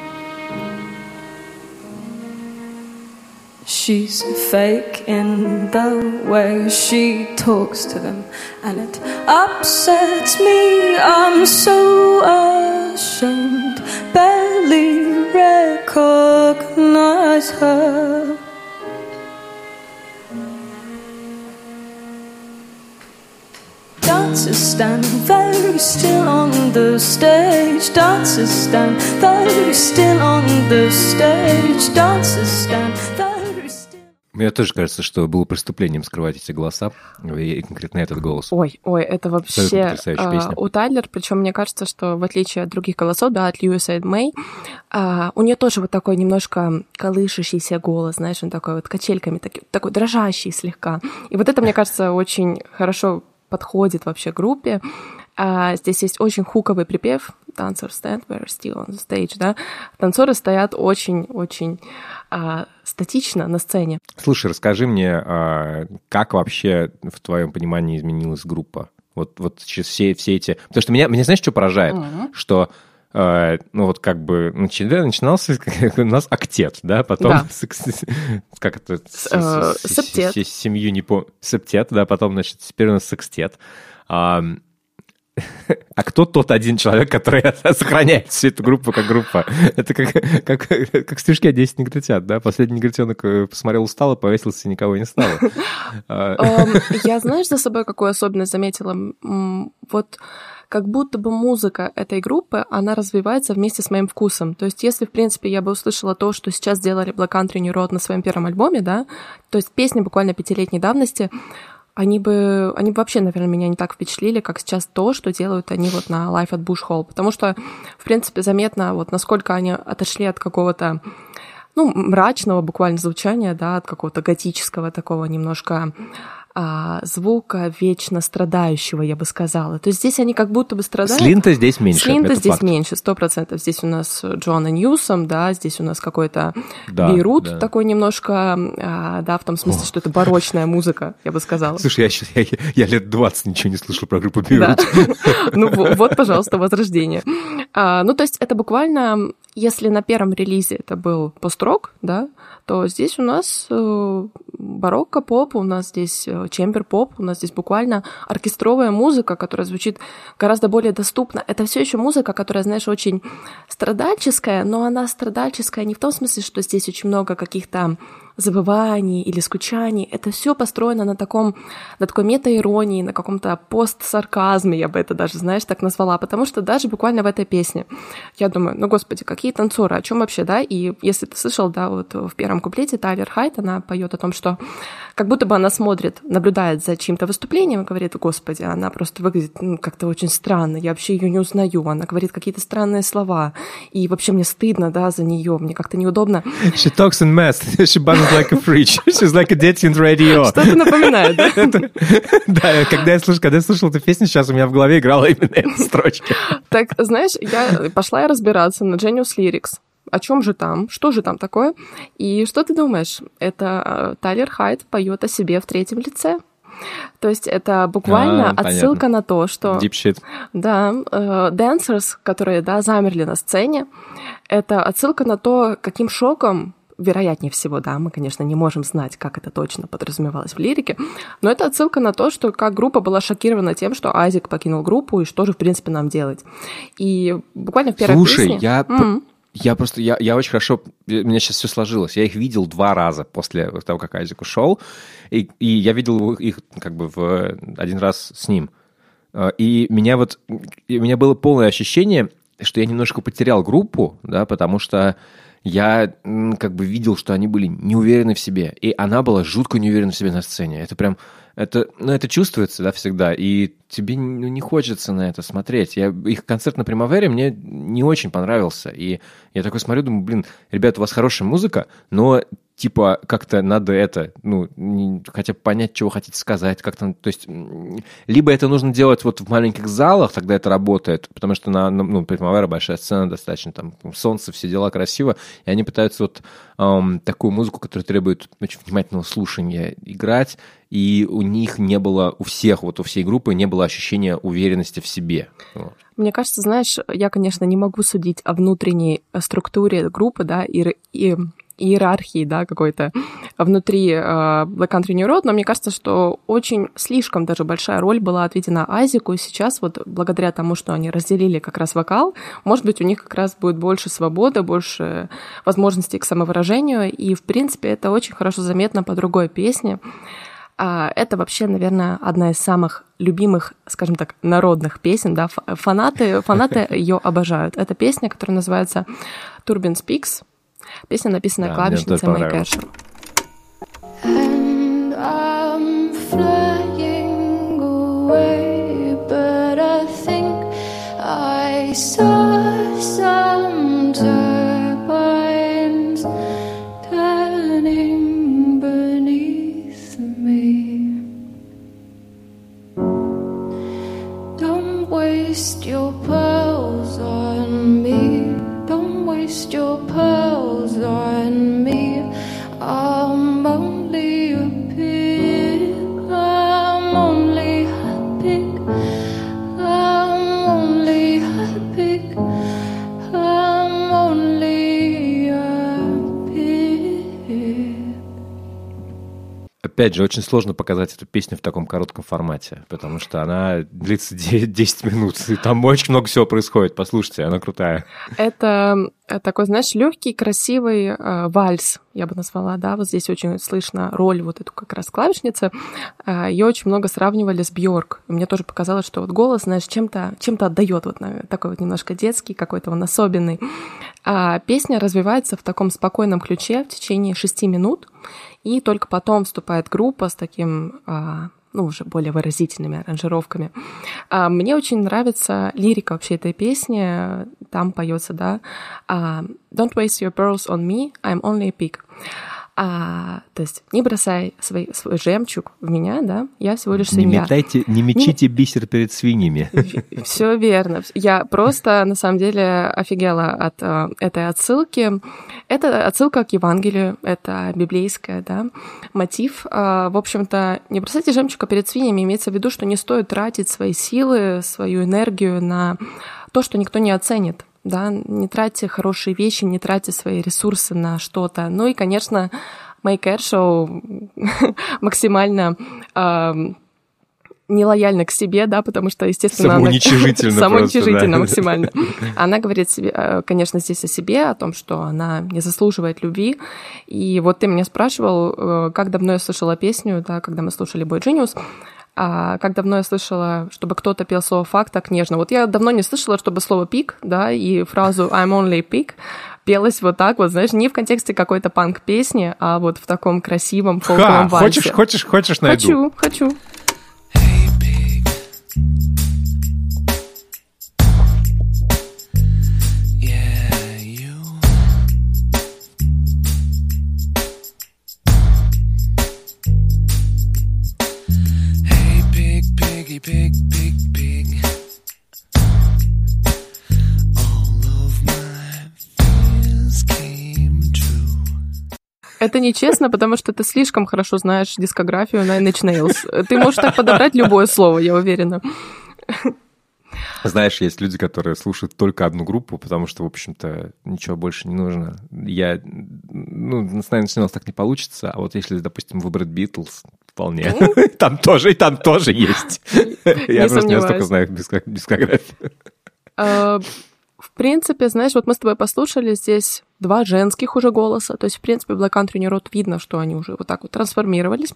Speaker 7: She's fake in the way she talks to them, and it upsets me. I'm so ashamed, barely recognize her. Dancers stand very still on the stage. Dancers stand very still on the stage. Dancers stand very still.
Speaker 1: Мне тоже кажется, что было преступлением скрывать эти голоса, и конкретно этот голос.
Speaker 2: Ой, ой, это вообще а, у Тайлер, причем мне кажется, что в отличие от других голосов, да, от Льюиса и Мэй, а, у нее тоже вот такой немножко колышущийся голос, знаешь, он такой вот качельками, такой, такой дрожащий слегка. И вот это, мне кажется, очень хорошо подходит вообще группе. А, здесь есть очень хуковый припев Dancers stand where still on the stage, да. Танцоры стоят очень-очень а, статично на сцене.
Speaker 1: Слушай, расскажи мне, а, как вообще в твоем понимании изменилась группа? Вот, вот сейчас все, все эти... Потому что меня, меня знаешь, что поражает? Что э, ну вот как бы начинался *laughs* у нас октет, да, потом
Speaker 2: Да.
Speaker 1: с- как это с-
Speaker 2: э, септет.
Speaker 1: с- семью не помню, септет, да, потом значит теперь у нас секстет. А, *laughs* а кто тот один человек, который *laughs* сохраняет всю эту группу как группа? Это как, как, как стишки о 10 негритят, да? Последний негритенок э, посмотрел устало, повесился, и никого не стало. А,
Speaker 2: Я, знаешь, за собой какую особенность заметила? Вот как будто бы музыка этой группы, она развивается вместе с моим вкусом. То есть, если, в принципе, я бы услышала то, что сейчас сделали Black Country New Road на своем первом альбоме, да, то есть песни буквально пятилетней давности, они бы, они бы вообще, наверное, меня не так впечатлили, как сейчас то, что делают они вот на Life at Bush Hall. Потому что, в принципе, заметно, вот насколько они отошли от какого-то ну, мрачного буквально звучания, да, от какого-то готического такого немножко а, звука вечно страдающего, я бы сказала. То есть здесь они как будто бы страдают.
Speaker 1: Слинта здесь меньше.
Speaker 2: Слинта здесь
Speaker 1: факт.
Speaker 2: меньше, сто процентов. Здесь у нас Джона Ньюсом, да, здесь у нас какой-то
Speaker 1: Да,
Speaker 2: Бейрут
Speaker 1: да.
Speaker 2: такой немножко, а, да, в том смысле, что это барочная музыка, я бы сказала.
Speaker 1: Слушай, я, щас- я, я лет 20 ничего не слышал про группу. Бейрут. *laughs*
Speaker 2: Ну во- вот, пожалуйста, возрождение. А, Ну, то есть это буквально, если на первом релизе это был пост-рок, да, то здесь у нас э, барокко-поп, у нас здесь э, чембер-поп, у нас здесь буквально оркестровая музыка, которая звучит гораздо более доступно. Это все еще музыка, которая, знаешь, очень страдальческая, но она страдальческая не в том смысле, что здесь очень много каких-то забываний или скучаний. Это все построено на таком, на такой мета-иронии, на каком-то пост-сарказме, я бы это даже, знаешь, так назвала, потому что даже буквально в этой песне я думаю, ну, господи, какие танцоры, о чем вообще, да? И если ты слышал, да, вот в первом куплете Тайлер Хайт, она поет о том, что как будто бы она смотрит, наблюдает за чьим-то выступлением и говорит, господи, она просто выглядит ну, как-то очень странно, я вообще ее не узнаю, она говорит какие-то странные слова, и вообще мне стыдно, да, за нее, мне как-то неудобно.
Speaker 1: She talks in math. *laughs* She buzzes like a fridge. *laughs* She's like a dating radio.
Speaker 2: Что-то напоминает, да? *laughs*
Speaker 1: Это- Да, когда я слышал, когда я слышал эту песню, сейчас у меня в голове играла именно эта строчка.
Speaker 2: Так, знаешь, я пошла я разбираться на Genius Lyrics. о чем же там, что же там такое. И что ты думаешь? Это э, Тайлер Хайт поет о себе в третьем лице. То есть это буквально
Speaker 1: А,
Speaker 2: отсылка
Speaker 1: понятно.
Speaker 2: на то, что...
Speaker 1: Deep shit.
Speaker 2: Да, э, dancers, которые, да, замерли на сцене, это отсылка на то, каким шоком вероятнее всего, да, мы, конечно, не можем знать, как это точно подразумевалось в лирике, но это отсылка на то, что как группа была шокирована тем, что Айзек покинул группу, и что же, в принципе, нам делать. И буквально в первой
Speaker 1: Слушай,
Speaker 2: песне...
Speaker 1: я,
Speaker 2: М.
Speaker 1: я просто, я, я очень хорошо, у меня сейчас все сложилось. Я их видел два раза после того, как Айзек ушел, и, и я видел их как бы в один раз с ним. Э, И меня вот, и у меня было полное ощущение, что я немножко потерял группу, да, потому что я как бы видел, что они были не уверены в себе, и она была жутко не уверена в себе на сцене. Это прям, это, ну, это чувствуется, да, всегда, и тебе ну, не хочется на это смотреть. Я, их концерт на Примавере мне не очень понравился, и я такой смотрю, думаю, блин, ребята, у вас хорошая музыка, но типа как-то надо это, ну, не- хотя бы понять, чего хотите сказать, как-то, то есть, либо это нужно делать вот в маленьких залах, тогда это работает, потому что на, на- ну, Примавера большая сцена достаточно, там, солнце, все дела красиво, и они пытаются вот ам, такую музыку, которая требует очень внимательного слушания, играть, и у них не было, у всех, вот у всей группы не было ощущения уверенности в себе.
Speaker 2: Мне кажется, знаешь, я, конечно, не могу судить о внутренней э, структуре группы, да, и, и иерархии, да, какой-то внутри э, Black Country New Road, но мне кажется, что очень слишком даже большая роль была отведена Айзеку, и сейчас вот благодаря тому, что они разделили как раз вокал, может быть, у них как раз будет больше свободы, больше возможностей к самовыражению, и, в принципе, это очень хорошо заметно по другой песне. А, Это вообще, наверное, одна из самых любимых, скажем так, народных песен, да, фанаты, фанаты *laughs* ее обожают. Это песня, которая называется Turbine Speaks. Песня, написанная
Speaker 1: Да, мне тоже
Speaker 2: клавишницей Мэй
Speaker 1: понравилось.
Speaker 2: Кэшем.
Speaker 7: And I'm flying away, but I think I saw some turbines turning beneath me. Don't waste your pearls on me. Don't waste your pearls on me. I'm
Speaker 1: Опять же, очень сложно показать эту песню в таком коротком формате, потому что она длится 9 10 минут, и там очень много всего происходит. Послушайте, она крутая.
Speaker 2: Это э, такой, знаешь, легкий, красивый э, вальс, я бы назвала, да, вот здесь очень слышно роль вот эту как раз клавишницы. Ее очень много сравнивали с Бьорк. Мне тоже показалось, что вот голос, знаешь, чем-то чем отдает, вот такой вот немножко детский, какой-то он особенный. А песня развивается в таком спокойном ключе в течение шести минут, и только потом вступает группа с таким а, ну, уже более выразительными аранжировками. А, Мне очень нравится лирика вообще этой песни. Там поется, да, а, «Don't waste your pearls on me, I'm only a pig». А, то есть не бросай свой, свой жемчуг в меня, да, я всего лишь
Speaker 1: Не,
Speaker 2: свинья.
Speaker 1: метайте, не мечите бисер перед свиньями. *laughs*
Speaker 2: Все верно. Я просто, на самом деле, офигела от э, этой отсылки. Это отсылка к Евангелию, это библейская, да, мотив. А, в общем-то, не бросайте жемчуга перед свиньями, имеется в виду, что не стоит тратить свои силы, свою энергию на то, что никто не оценит. Да, не тратьте хорошие вещи, не тратьте свои ресурсы на что-то. Ну и, конечно, Мэй Кэршоу *laughs* максимально ам, нелояльна к себе, да, потому что, естественно, она-
Speaker 1: Самоуничижительно
Speaker 2: самоуничижительно *laughs*
Speaker 1: просто, да.
Speaker 2: максимально. *laughs* Она говорит себе, э, конечно, здесь о себе, о том, что она не заслуживает любви. И вот ты меня спрашивал, э, как давно я слышала песню, да, когда мы слушали Boy Genius, а как давно я слышала, чтобы кто-то пел слово «факт» так нежно. Вот я давно не слышала, чтобы слово «пик», да, и фразу «I'm only a pig» пелось вот так вот, знаешь, не в контексте какой-то панк-песни, а вот в таком красивом
Speaker 1: Ха,
Speaker 2: фолковом вальсе.
Speaker 1: хочешь, хочешь, хочешь, найду.
Speaker 2: Хочу, хочу.
Speaker 3: Yeah, All of my fears
Speaker 2: Это нечестно, потому что ты слишком хорошо знаешь дискографию Nine Inch Nails. Ты можешь так подобрать любое слово, я уверена.
Speaker 1: Знаешь, есть люди, которые слушают только одну группу, потому что, в общем-то, ничего больше не нужно. Я, ну, с Nine Inch Nails так не получится, а вот если, допустим, выбрать Битлз, вполне. *laughs* Там тоже, и там тоже есть. Я просто не настолько знаю дискографию.
Speaker 2: В принципе, знаешь, вот мы с тобой послушали здесь два женских уже голоса, то есть, в принципе, Black Country New Road видно, что они уже вот так вот трансформировались,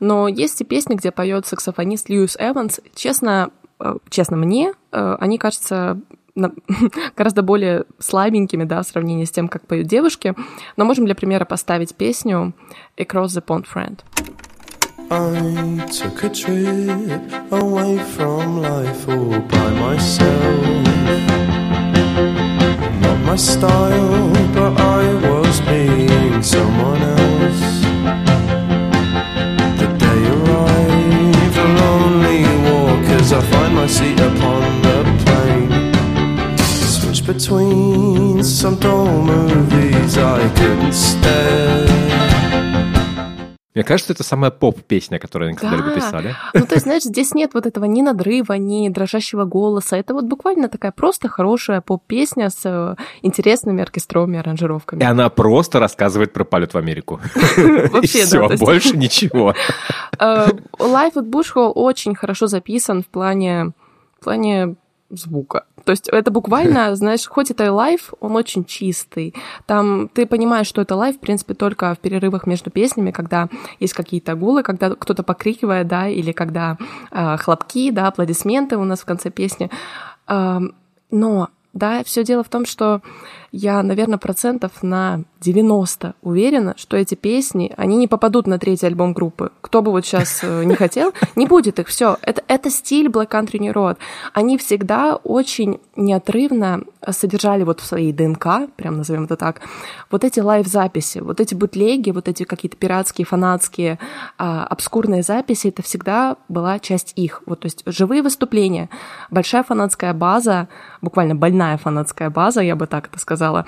Speaker 2: но есть и песни, где поет саксофонист Льюис Эванс. Честно, э, честно мне, э, они кажутся *laughs* гораздо более слабенькими, да, в сравнении с тем, как поют девушки, но можем для примера поставить песню Across the Pond Friend.
Speaker 8: I took a trip away from life all by myself. Not my style, but I was being someone else. The day arrived, a lonely walk as I find my seat upon the plane. Switch between some dull movies I couldn't stand.
Speaker 1: Мне кажется, это самая поп-песня, которую они когда-либо
Speaker 2: Да.
Speaker 1: писали.
Speaker 2: Ну, то есть, знаешь, здесь нет вот этого ни надрыва, ни дрожащего голоса. Это вот буквально такая просто хорошая поп-песня с э, интересными оркестровыми
Speaker 1: И
Speaker 2: аранжировками.
Speaker 1: она просто рассказывает про полет в Америку. *laughs*
Speaker 2: Вообще,
Speaker 1: И
Speaker 2: да,
Speaker 1: все, больше ничего.
Speaker 2: Э, Live at Bush Hall очень хорошо записан в плане, в плане звука. То есть это буквально, *laughs* знаешь, хоть это и live, он очень чистый. Там ты понимаешь, что это live, в принципе, только в перерывах между песнями, когда есть какие-то гулы, когда кто-то покрикивает, да, или когда э, хлопки, да, аплодисменты у нас в конце песни. Эм, но, да, все дело в том, что я, наверное, процентов на 90 уверена, что эти песни, они не попадут на третий альбом группы. Кто бы вот сейчас не хотел, *laughs* не будет их. Все, это, это стиль Black Country New Road. Они всегда очень неотрывно содержали вот в своей ДНК, прям назовем это так, вот эти лайв-записи, вот эти бутлеги, вот эти какие-то пиратские, фанатские, а, обскурные записи, это всегда была часть их. Вот, то есть живые выступления, большая фанатская база, буквально больная фанатская база, я бы так это сказала, сказала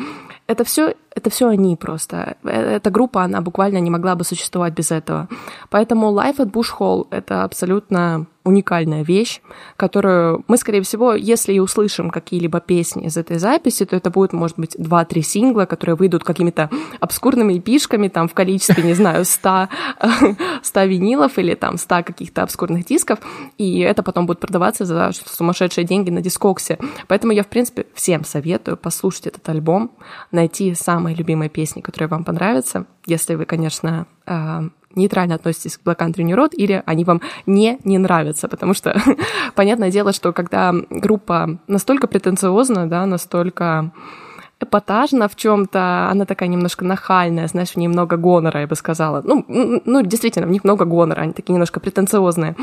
Speaker 2: это все это все они просто. Э, Эта группа, она буквально не могла бы существовать без этого. Поэтому Life at Bush Hall — это абсолютно уникальная вещь, которую мы, скорее всего, если и услышим какие-либо песни из этой записи, то это будет, может быть, 2-3 сингла, которые выйдут какими-то обскурными пишками, там, в количестве, не знаю, 100, 100 *laughs* винилов или там 100 каких-то обскурных дисков, и это потом будет продаваться за сумасшедшие деньги на дискоксе. Поэтому я, в принципе, всем советую послушать этот альбом, найти самые любимые песни, которые вам понравятся, если вы, конечно, э, нейтрально относитесь к Black Country New Road, или они вам не, не нравятся, потому что *laughs* понятное дело, что когда группа настолько претенциозна, да, настолько эпатажна в чем-то, она такая немножко нахальная, знаешь, в ней много гонора, я бы сказала. Ну, ну, действительно, в них много гонора, они такие немножко претенциозные.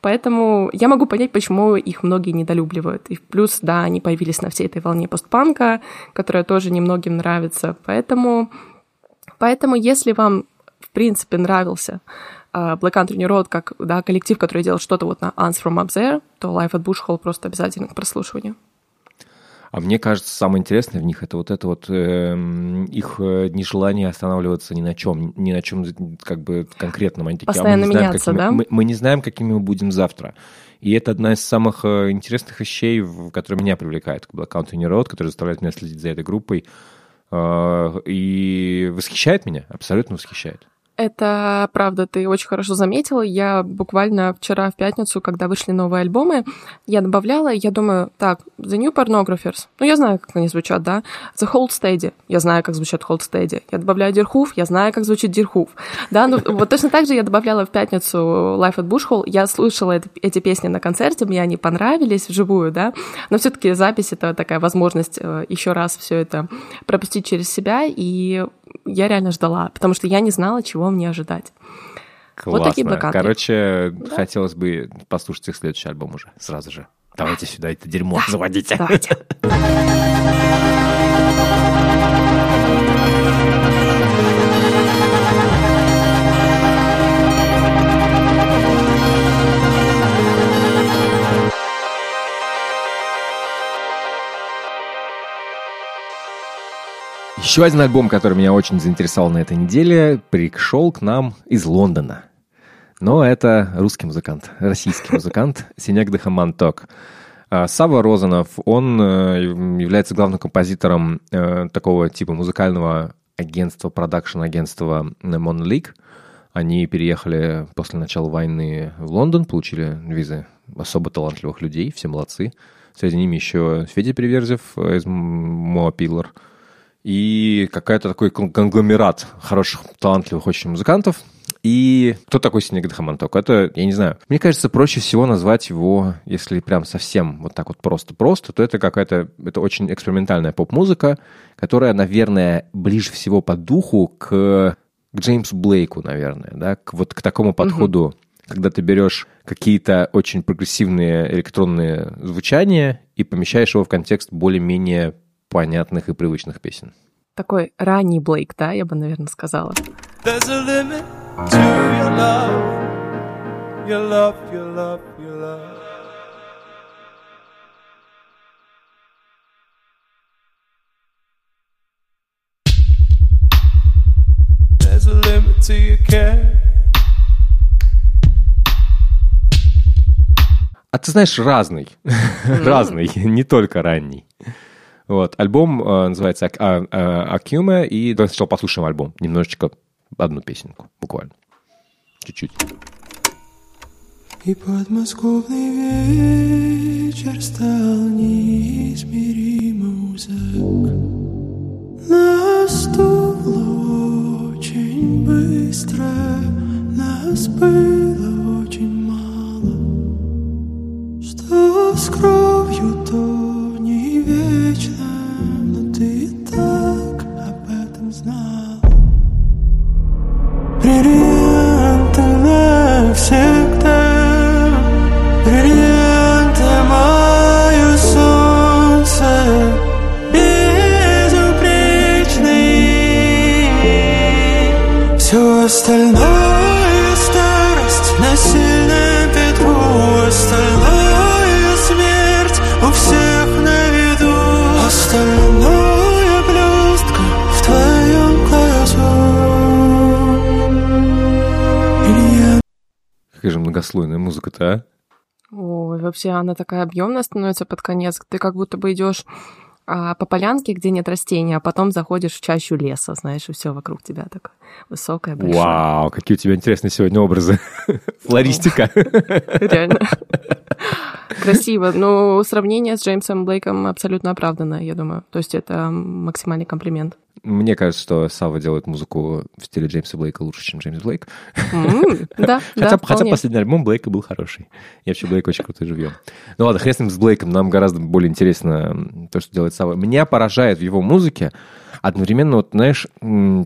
Speaker 2: Поэтому я могу понять, почему их многие недолюбливают. И плюс, да, они появились на всей этой волне постпанка, которая тоже немногим нравится. Поэтому, поэтому если вам, в принципе, нравился а, Black Country New Road как да, коллектив, который делал что-то вот на Ants From Up There, то Life at Bush Hall просто обязательно к прослушиванию.
Speaker 1: А мне кажется, самое интересное в них это вот это вот эм, их э, нежелание останавливаться ни на чем, ни на чем как бы конкретном. Они такие, «А мы
Speaker 2: Постоянно
Speaker 1: не знаем,
Speaker 2: меняться,
Speaker 1: какими-
Speaker 2: да?
Speaker 1: Мы, мы не знаем, какими мы будем завтра. И это одна из самых э, интересных вещей, которые меня привлекают к Black Country Road, которые заставляют меня следить за этой группой. Э, И восхищает меня, абсолютно восхищает.
Speaker 2: Это правда, ты очень хорошо заметила. Я буквально вчера в пятницу, когда вышли новые альбомы, я добавляла, я думаю, так, The New Pornographers, ну, я знаю, как они звучат, да, The Hold Steady, я знаю, как звучат Hold Steady, я добавляю Дирхуф, я знаю, как звучит Дирхуф, да, ну, вот точно так же я добавляла в пятницу Life at Bush Hall, я слушала это- эти песни на концерте, мне они понравились вживую, да, но все таки запись — это такая возможность еще раз все это пропустить через себя, и я реально ждала, потому что я не знала, чего мне ожидать. Вот такие
Speaker 1: Классно.
Speaker 2: Country.
Speaker 1: Короче, хотелось бы послушать их следующий альбом уже, сразу же. Давайте сюда это дерьмо заводите.
Speaker 2: Давайте. *laughs*
Speaker 1: Еще один альбом, который меня очень заинтересовал на этой неделе, пришел к нам из Лондона. Но это русский музыкант, российский музыкант Синек Дахаманток. А, Сава Розанов, он э, является главным композитором э, такого типа музыкального агентства, продакшн-агентства Monolink. Они переехали после начала войны в Лондон, получили визы особо талантливых людей, все молодцы. Среди ними еще Федя Переверзев э, из Моа Пиллар. И какая-то такой кон- конгломерат хороших, талантливых очень музыкантов. И кто такой Синек Дахаманток? Это, я не знаю, мне кажется, проще всего назвать его, если прям совсем вот так вот просто-просто, то это какая-то, это очень экспериментальная поп-музыка, которая, наверное, ближе всего по духу к, к Джеймсу Блейку, наверное, да, к, вот к такому подходу, когда ты берешь какие-то очень прогрессивные электронные звучания и помещаешь его в контекст более-менее понятных и привычных песен.
Speaker 2: Такой ранний Блейк, да, я бы, наверное, сказала.
Speaker 3: There's a limit to your love. Your love, your love, your love. There's a limit to your care.
Speaker 1: А ты знаешь, разный. *laughs* разный, не только ранний. Вот, альбом э, называется Ак- а- а- Акюме, и давай сначала послушаем альбом. Немножечко, одну песенку, буквально. Чуть-чуть.
Speaker 3: И подмосковный вечер стал неизмеримо узок. Нас очень быстро, нас было очень мало. Что с кровью, то вечно, но ты и так об этом знал. Бриллианты навсегда Бриллианты
Speaker 1: многослойная музыка-то, а?
Speaker 2: Ой, вообще она такая объемная становится под конец. Ты как будто бы идешь а, по полянке, где нет растений, а потом заходишь в чащу леса, знаешь, и все вокруг тебя так высокое, большое.
Speaker 1: Вау, какие у тебя интересные сегодня образы. *laughs* Флористика.
Speaker 2: Реально. *laughs* Красиво. Ну, сравнение с Джеймсом Блейком абсолютно оправданное, я думаю. То есть это максимальный комплимент.
Speaker 1: Мне кажется, что Сава делает музыку в стиле Джеймса Блейка лучше, чем Джеймс Блейк.
Speaker 2: Да, *laughs*
Speaker 1: Хотя,
Speaker 2: да,
Speaker 1: хотя
Speaker 2: вполне.
Speaker 1: последний альбом Блейка был хороший. И вообще Блейк очень крутой живьем. Ну ладно, хрен с ним с Блейком, нам гораздо более интересно то, что делает Сава. Меня поражает в его музыке одновременно, вот, знаешь,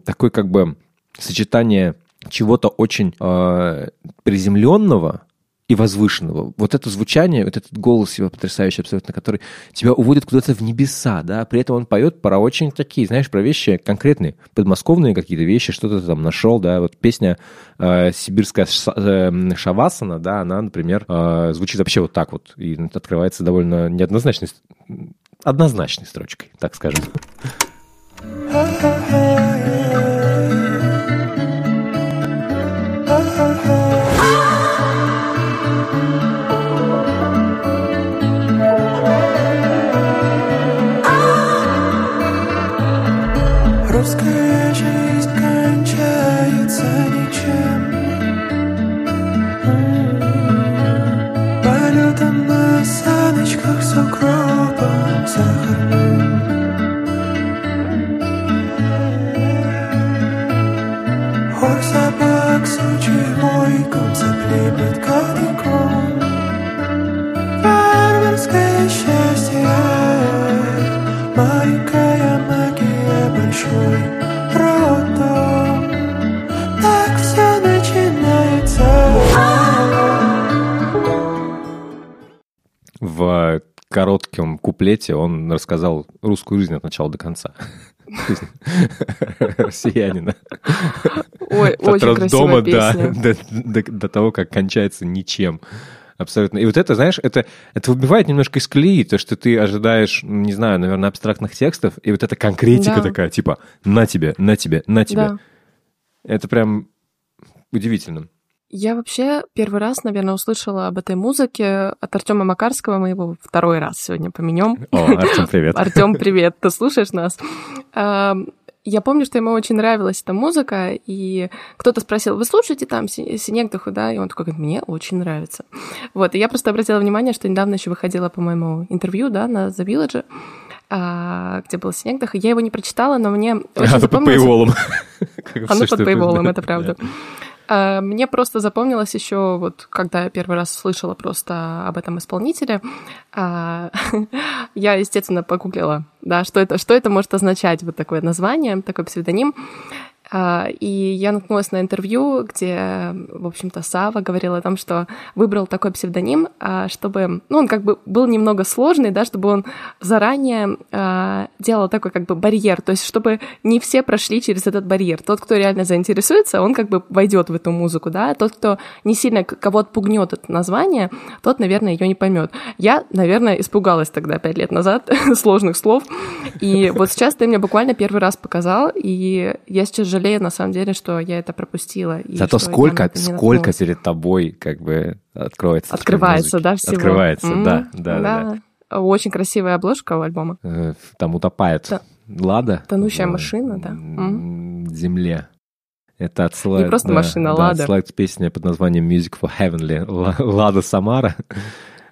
Speaker 1: такое как бы сочетание чего-то очень э, приземленного и возвышенного. Вот это звучание, вот этот голос его потрясающий абсолютно, который тебя уводит куда-то в небеса, да, при этом он поет про очень такие, знаешь, про вещи конкретные, подмосковные какие-то вещи, что-то там нашел, да, вот песня э, «Сибирская э, шавасана», да, она, например, э, звучит вообще вот так вот и открывается довольно неоднозначной, однозначной строчкой, так скажем. Куплете он рассказал русскую жизнь от начала до конца. *laughs* Россиянина.
Speaker 2: Ой,
Speaker 1: От
Speaker 2: очень красивая песня.
Speaker 1: до, того, как кончается ничем. Абсолютно. И вот это, знаешь, это, это выбивает немножко из колеи, то, что ты ожидаешь, не знаю, наверное, абстрактных текстов, и вот эта конкретика
Speaker 2: Да.
Speaker 1: такая, типа, на тебе, на тебе, на тебе.
Speaker 2: Да.
Speaker 1: Это прям удивительно.
Speaker 2: Я вообще первый раз, наверное, услышала об этой музыке от Артема Макарского. Мы его второй раз сегодня поменем.
Speaker 1: О, Артем, привет. *laughs*
Speaker 2: Артем, привет, ты слушаешь нас? Я помню, что ему очень нравилась эта музыка, и кто-то спросил, вы слушаете там Си- Синегдаху, да? И он такой, говорит, мне очень нравится. Вот, и я просто обратила внимание, что недавно еще выходила, по-моему, интервью, да, на The Village, а, где был Синегдах, и я его не прочитала, но мне очень
Speaker 1: А то под
Speaker 2: запомнилось-
Speaker 1: paywall. Как
Speaker 2: оно
Speaker 1: всё,
Speaker 2: под
Speaker 1: что ты-
Speaker 2: пейволом,
Speaker 1: да,
Speaker 2: это правда. А, Мне просто запомнилось еще, вот когда я первый раз слышала просто об этом исполнителе, а, *laughs* я, естественно, погуглила, да, что это, что это может означать, вот такое название, такой псевдоним. А, И я наткнулась на интервью, где, в общем-то, Сава говорил о том, что выбрал такой псевдоним, а, чтобы, ну, он как бы был немного сложный, да, чтобы он заранее а, делал такой как бы барьер, то есть чтобы не все прошли через этот барьер. Тот, кто реально заинтересуется, он как бы войдет в эту музыку, да, тот, кто не сильно кого отпугнет это название, тот, наверное, ее не поймет. Я, наверное, испугалась тогда пять лет назад *laughs* сложных слов, и вот сейчас ты мне буквально первый раз показал, и я сейчас жалею, на самом деле, что я это пропустила.
Speaker 1: Зато сколько, сколько перед тобой как бы откроется.
Speaker 2: Открывается, да, всего.
Speaker 1: Открывается,
Speaker 2: М,
Speaker 1: да, да, да.
Speaker 2: да. Очень красивая обложка у альбома.
Speaker 1: Э, Там утопает
Speaker 2: Да.
Speaker 1: Лада.
Speaker 2: Тонущая
Speaker 1: в,
Speaker 2: машина, да.
Speaker 1: земле. Это отсылает...
Speaker 2: Не просто
Speaker 1: да,
Speaker 2: машина,
Speaker 1: да,
Speaker 2: Лада.
Speaker 1: отсылает к песне под названием Music for Heavenly. Ла- Лада Самара.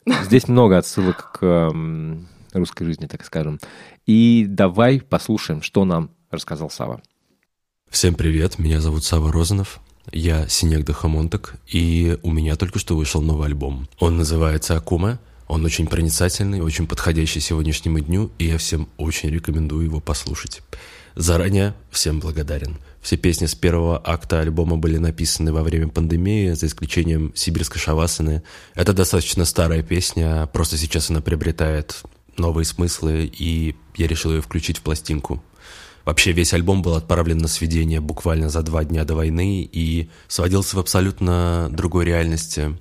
Speaker 1: *laughs* Здесь много отсылок к м, русской жизни, так скажем. И давай послушаем, что нам рассказал Сава.
Speaker 9: Всем привет, меня зовут Сава Розанов. Я Синег Дахамонтак, и у меня только что вышел новый альбом. Он называется «Акума». Он очень проницательный, очень подходящий сегодняшнему дню, и я всем очень рекомендую его послушать. Заранее всем благодарен. Все песни с первого акта альбома были написаны во время пандемии, за исключением «Сибирской шавасаны». Это достаточно старая песня, просто сейчас она приобретает новые смыслы, и я решил ее включить в пластинку. Вообще весь альбом был отправлен на сведение буквально за два дня до войны и сводился в абсолютно другой реальности.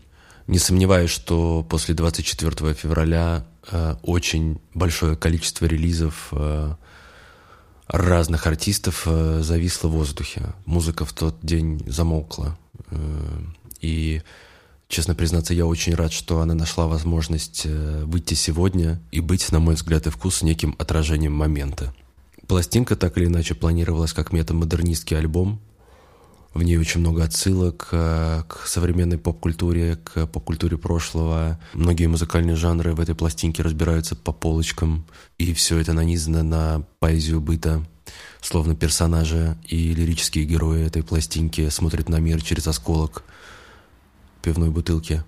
Speaker 9: Не сомневаюсь, что после 24 февраля э, очень большое количество релизов э, разных артистов э, зависло в воздухе. Музыка в тот день замолкла. Э, и, честно признаться, я очень рад, что она нашла возможность э, выйти сегодня и быть, на мой взгляд и вкус, неким отражением момента. Пластинка так или иначе планировалась как метамодернистский альбом. В ней очень много отсылок э, к современной поп-культуре, к поп-культуре прошлого. Многие музыкальные жанры в этой пластинке разбираются по полочкам. И все это нанизано на поэзию быта. Словно персонажи и лирические герои этой пластинки смотрят на мир через осколок пивной бутылки.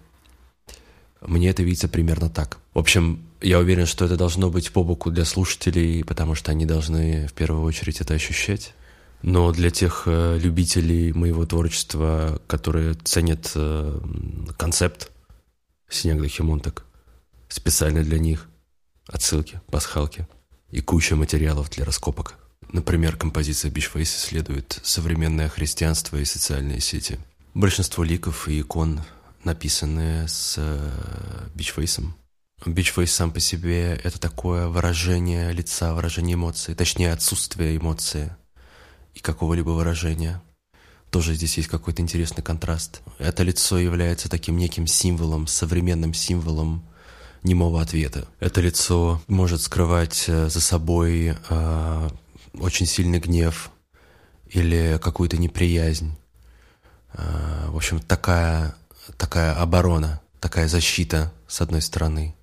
Speaker 9: Мне это видится примерно так. В общем, я уверен, что это должно быть по боку для слушателей, потому что они должны в первую очередь это ощущать. Но для тех э, любителей моего творчества, которые ценят э, концепт Снег до Химонтак, специально для них отсылки, пасхалки и куча материалов для раскопок. Например, композиция Beachface исследует современное христианство и социальные сети. Большинство ликов и икон написаны с э, бичфейсом. Бичфейс сам по себе — это такое выражение лица, выражение эмоций, точнее, отсутствие эмоции и какого-либо выражения. Тоже здесь есть какой-то интересный контраст. Это лицо является таким неким символом, современным символом немого ответа. Это лицо может скрывать э, за собой э, очень сильный гнев или какую-то неприязнь. Э, в общем, такая, такая оборона, такая защита, с одной стороны,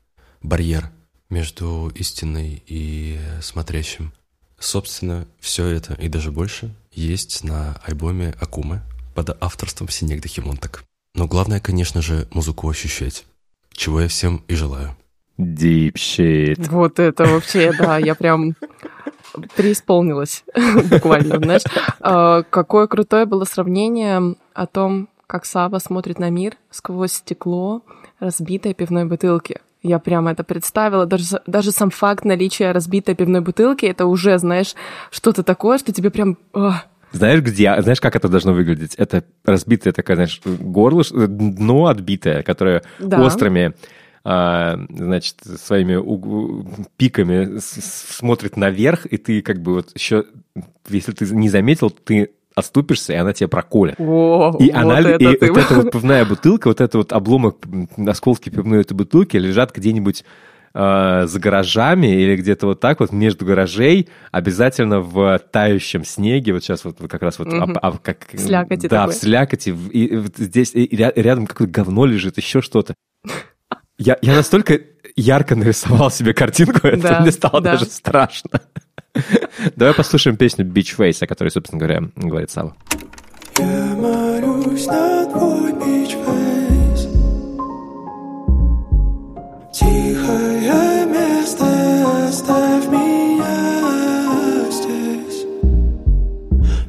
Speaker 9: барьер между истиной и смотрящим. Собственно, все это и даже больше есть на альбоме Акумы под авторством Синег Химонтак. Но главное, конечно же, музыку ощущать, чего я всем и желаю.
Speaker 1: Deep shit.
Speaker 2: Вот это вообще, да, я прям преисполнилась *laughs* буквально, знаешь. А, Какое крутое было сравнение о том, как Сава смотрит на мир сквозь стекло разбитой пивной бутылки. Я прямо это представила. Даже, даже сам факт наличия разбитой пивной бутылки, это уже, знаешь, что-то такое, что тебе прям...
Speaker 1: Знаешь, где, знаешь, как это должно выглядеть? Это разбитое такое, знаешь, горло, дно отбитое, которое
Speaker 2: Да.
Speaker 1: острыми, а, значит, своими уг- пиками смотрит наверх, и ты как бы вот еще, если ты не заметил, ты отступишься, и она тебя проколет.
Speaker 2: О,
Speaker 1: И
Speaker 2: вот
Speaker 1: она,
Speaker 2: это
Speaker 1: и
Speaker 2: ты.
Speaker 1: вот эта вот *laughs* пивная бутылка, вот этот вот обломок, осколки пивной этой бутылки лежат где-нибудь э, за гаражами или где-то вот так вот между гаражей, обязательно в тающем снеге, вот сейчас вот, вот как раз вот...
Speaker 2: Мгм.
Speaker 1: а- а как,
Speaker 2: слякоти
Speaker 1: Да,
Speaker 2: такой.
Speaker 1: в слякоти. в- И, вот здесь и ря- рядом какое-то говно лежит, еще что-то. *laughs* Я, я настолько ярко нарисовал себе картинку, *laughs* это
Speaker 2: Да,
Speaker 1: мне стало
Speaker 2: да.
Speaker 1: даже страшно. *laughs* Давай послушаем песню Beach Face, о которой, собственно говоря, говорит Сава.
Speaker 3: Я молюсь на твой beach face Тихое место, оставь меня здесь.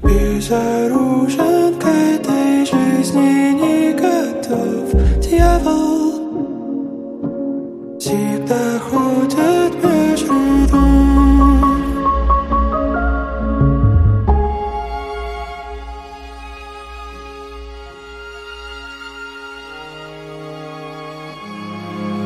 Speaker 3: Безоружен к этой жизни не готов Дьявол. Всегда ходит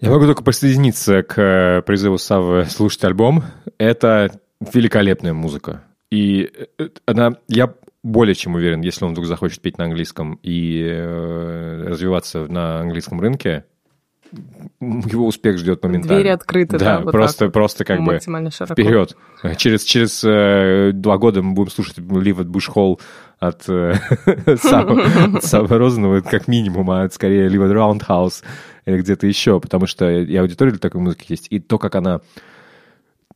Speaker 3: Я
Speaker 1: могу только присоединиться к э, призыву Савы слушать альбом. Это великолепная музыка. И э, она, я более чем уверен, если он вдруг захочет петь на английском и э, развиваться на английском рынке, его успех ждет моментально.
Speaker 2: Двери открыты, да,
Speaker 1: Да,
Speaker 2: вот
Speaker 1: просто,
Speaker 2: так.
Speaker 1: просто как бы
Speaker 2: широко.
Speaker 1: вперед. Через, через э, два года мы будем слушать Live at Bush Hall от э, *laughs* от Савы Розанова, как минимум, а скорее at Roundhouse или где-то еще, потому что и аудитория для такой музыки есть, и то, как она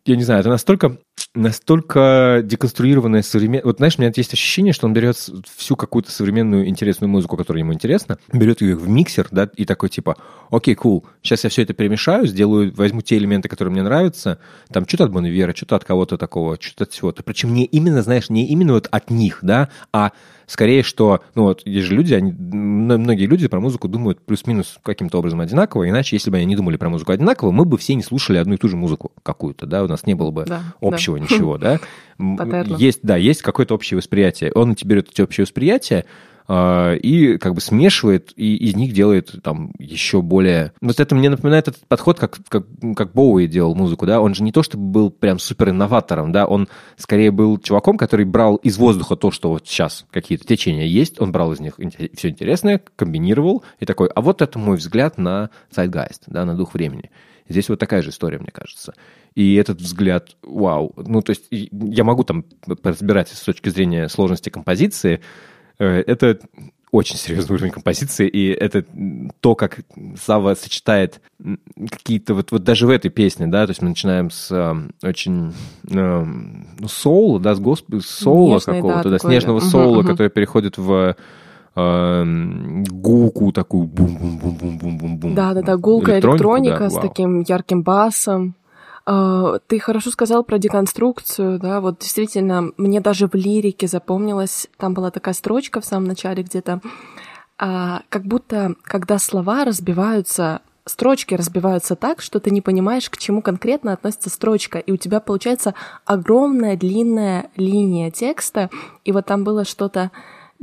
Speaker 1: я не знаю, это настолько, настолько деконструированная современная... Вот знаешь, у меня есть ощущение, что он берет всю какую-то современную интересную музыку, которая ему интересна, берет ее в миксер, да, и такой типа, окей, кул, сейчас я все это перемешаю, сделаю, возьму те элементы, которые мне нравятся, там что-то от Бон Ивера, что-то от кого-то такого, что-то от всего-то. Причем не именно, знаешь, не именно вот от них, да, а скорее, что, ну вот, есть же люди, они, многие люди про музыку думают плюс-минус каким-то образом одинаково, иначе, если бы они не думали про музыку одинаково, мы бы все не слушали одну и ту же музыку какую-то, да, нас не было бы
Speaker 2: Да,
Speaker 1: общего
Speaker 2: да.
Speaker 1: ничего, да. *laughs* Есть, да, есть какое-то общее восприятие. Он эти берет эти общие восприятия, а, и как бы смешивает, и из них делает там еще более... Вот это мне напоминает этот подход, как, как, как Боуи делал музыку, да, он же не то чтобы был прям супер инноватором, да, он скорее был чуваком, который брал из воздуха то, что вот сейчас какие-то течения есть, он брал из них все интересное, комбинировал, и такой, а вот это мой взгляд на Zeitgeist, да, на дух времени. Здесь вот такая же история, мне кажется. И этот взгляд, вау, ну, то есть я могу там разбирать с точки зрения сложности композиции, Э, это очень серьезный уровень композиции, и это то, как Сава сочетает какие-то, вот, вот даже в этой песне, да, то есть мы начинаем с эм, очень эм, ну, соула, да, с госп... соула
Speaker 2: да,
Speaker 1: какого-то, да,
Speaker 2: такой,
Speaker 1: снежного
Speaker 2: мгм,
Speaker 1: соула,
Speaker 2: мгм.
Speaker 1: который переходит в эм, гулку такую бум-бум-бум-бум-бум-бум-бум.
Speaker 2: Да, да, да, гулкая
Speaker 1: Электронику,
Speaker 2: электроника
Speaker 1: да,
Speaker 2: с таким ярким басом. А, Ты хорошо сказал про деконструкцию, да, вот действительно, мне даже в лирике запомнилась, там была такая строчка в самом начале где-то, а, как будто, когда слова разбиваются, строчки разбиваются так, что ты не понимаешь, к чему конкретно относится строчка, и у тебя получается огромная длинная линия текста, и вот там было что-то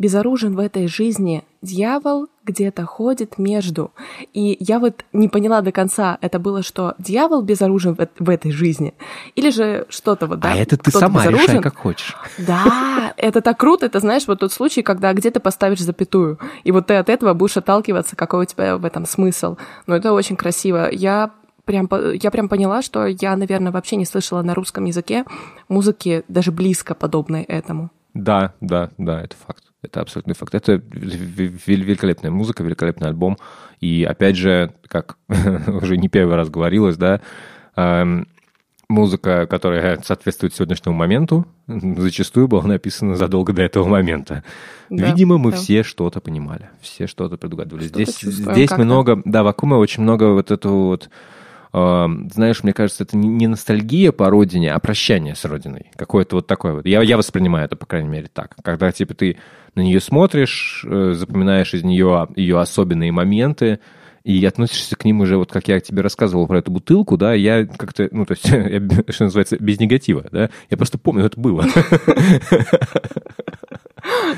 Speaker 2: безоружен в этой жизни дьявол где-то ходит между. И я вот не поняла до конца, это было, что дьявол безоружен в, в этой жизни, или же что-то вот, да?
Speaker 1: А это ты сама решай,
Speaker 2: безоружен.
Speaker 1: как хочешь.
Speaker 2: Да, это так круто, это знаешь, вот тот случай, когда где ты поставишь запятую, и вот ты от этого будешь отталкиваться, какой у тебя в этом смысл. Но это очень красиво. Я прям, я прям поняла, что я, наверное, вообще не слышала на русском языке музыки даже близко подобной этому.
Speaker 1: Да, да, да, это факт. Это абсолютный факт. Это ве- ве- великолепная музыка, великолепный альбом. И опять же, как *laughs* уже не первый раз говорилось, да, эм, музыка, которая соответствует сегодняшнему моменту, зачастую была написана задолго до этого момента.
Speaker 2: Да,
Speaker 1: Видимо, мы
Speaker 2: да.
Speaker 1: все что-то понимали, все что-то предугадывали.
Speaker 2: Что-то
Speaker 1: Здесь, здесь много, да, в Акуме очень много вот этого вот, знаешь, мне кажется, это не- не ностальгия по родине, а прощание с родиной. Какое-то вот такое вот. Я, я воспринимаю это, по крайней мере, так. Когда, типа, ты на нее смотришь, э, запоминаешь из нее ее особенные моменты, и относишься к ним уже, вот как я тебе рассказывал про эту бутылку, да, я как-то, ну, то есть, *laughs* я, что называется, без негатива, да, я просто помню, это было.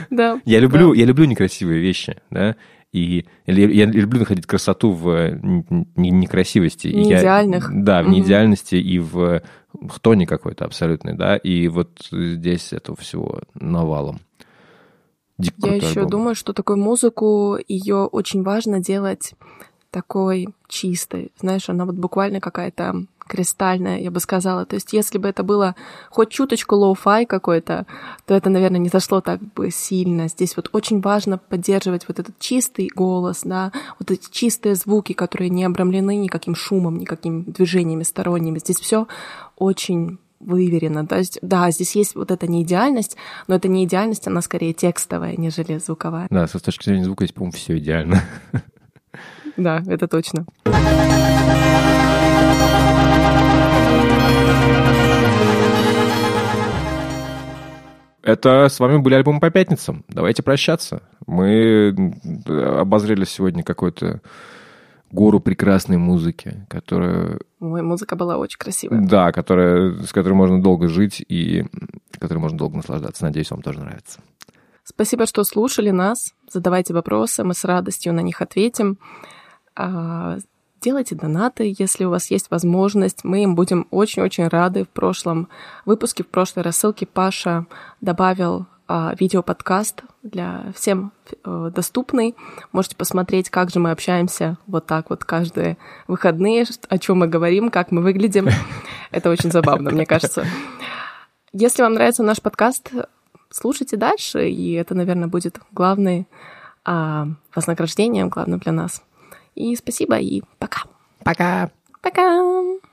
Speaker 2: Да. *laughs*
Speaker 1: Я люблю, я люблю некрасивые вещи, да, и я, люблю находить красоту в э, некрасивости. И я-
Speaker 2: Неидеальных.
Speaker 1: да, в неидеальности и в, в тоне какой-то абсолютной, да, и вот здесь этого всего навалом. Дико
Speaker 2: Я еще
Speaker 1: альбом.
Speaker 2: думаю, что такую музыку ее очень важно делать такой чистой. Знаешь, она вот буквально какая-то кристальная, я бы сказала. То есть, если бы это было хоть чуточку lo-fi какой-то, то это, наверное, не зашло так бы сильно. Здесь вот очень важно поддерживать вот этот чистый голос, да, вот эти чистые звуки, которые не обрамлены никаким шумом, никакими движениями сторонними. Здесь все очень выверено. То есть, да, здесь есть вот эта неидеальность, но эта неидеальность, она скорее текстовая, нежели звуковая.
Speaker 1: Да, со с точки зрения звука здесь, по-моему, все идеально.
Speaker 2: Да, это точно.
Speaker 1: Это с вами были альбомы по пятницам. Давайте прощаться. Мы э, обозрели сегодня какую-то гору прекрасной музыки, которая
Speaker 2: Ой, музыка была очень красивая.
Speaker 1: Да, которая, с которой можно долго жить и которой можно долго наслаждаться. Надеюсь, вам тоже нравится.
Speaker 2: Спасибо, что слушали нас. Задавайте вопросы, мы с радостью на них ответим. Делайте донаты, если у вас есть возможность. Мы им будем очень-очень рады. В прошлом выпуске, в прошлой рассылке Паша добавил а, видеоподкаст для всем э, доступный. Можете посмотреть, как же мы общаемся вот так вот каждые выходные, о чем мы говорим, как мы выглядим. *laughs* Это очень забавно, мне кажется. Если вам нравится наш подкаст, слушайте дальше, и это, наверное, будет главное а, вознаграждением, главным для нас. И спасибо, и пока.
Speaker 1: Пока!
Speaker 2: Пока!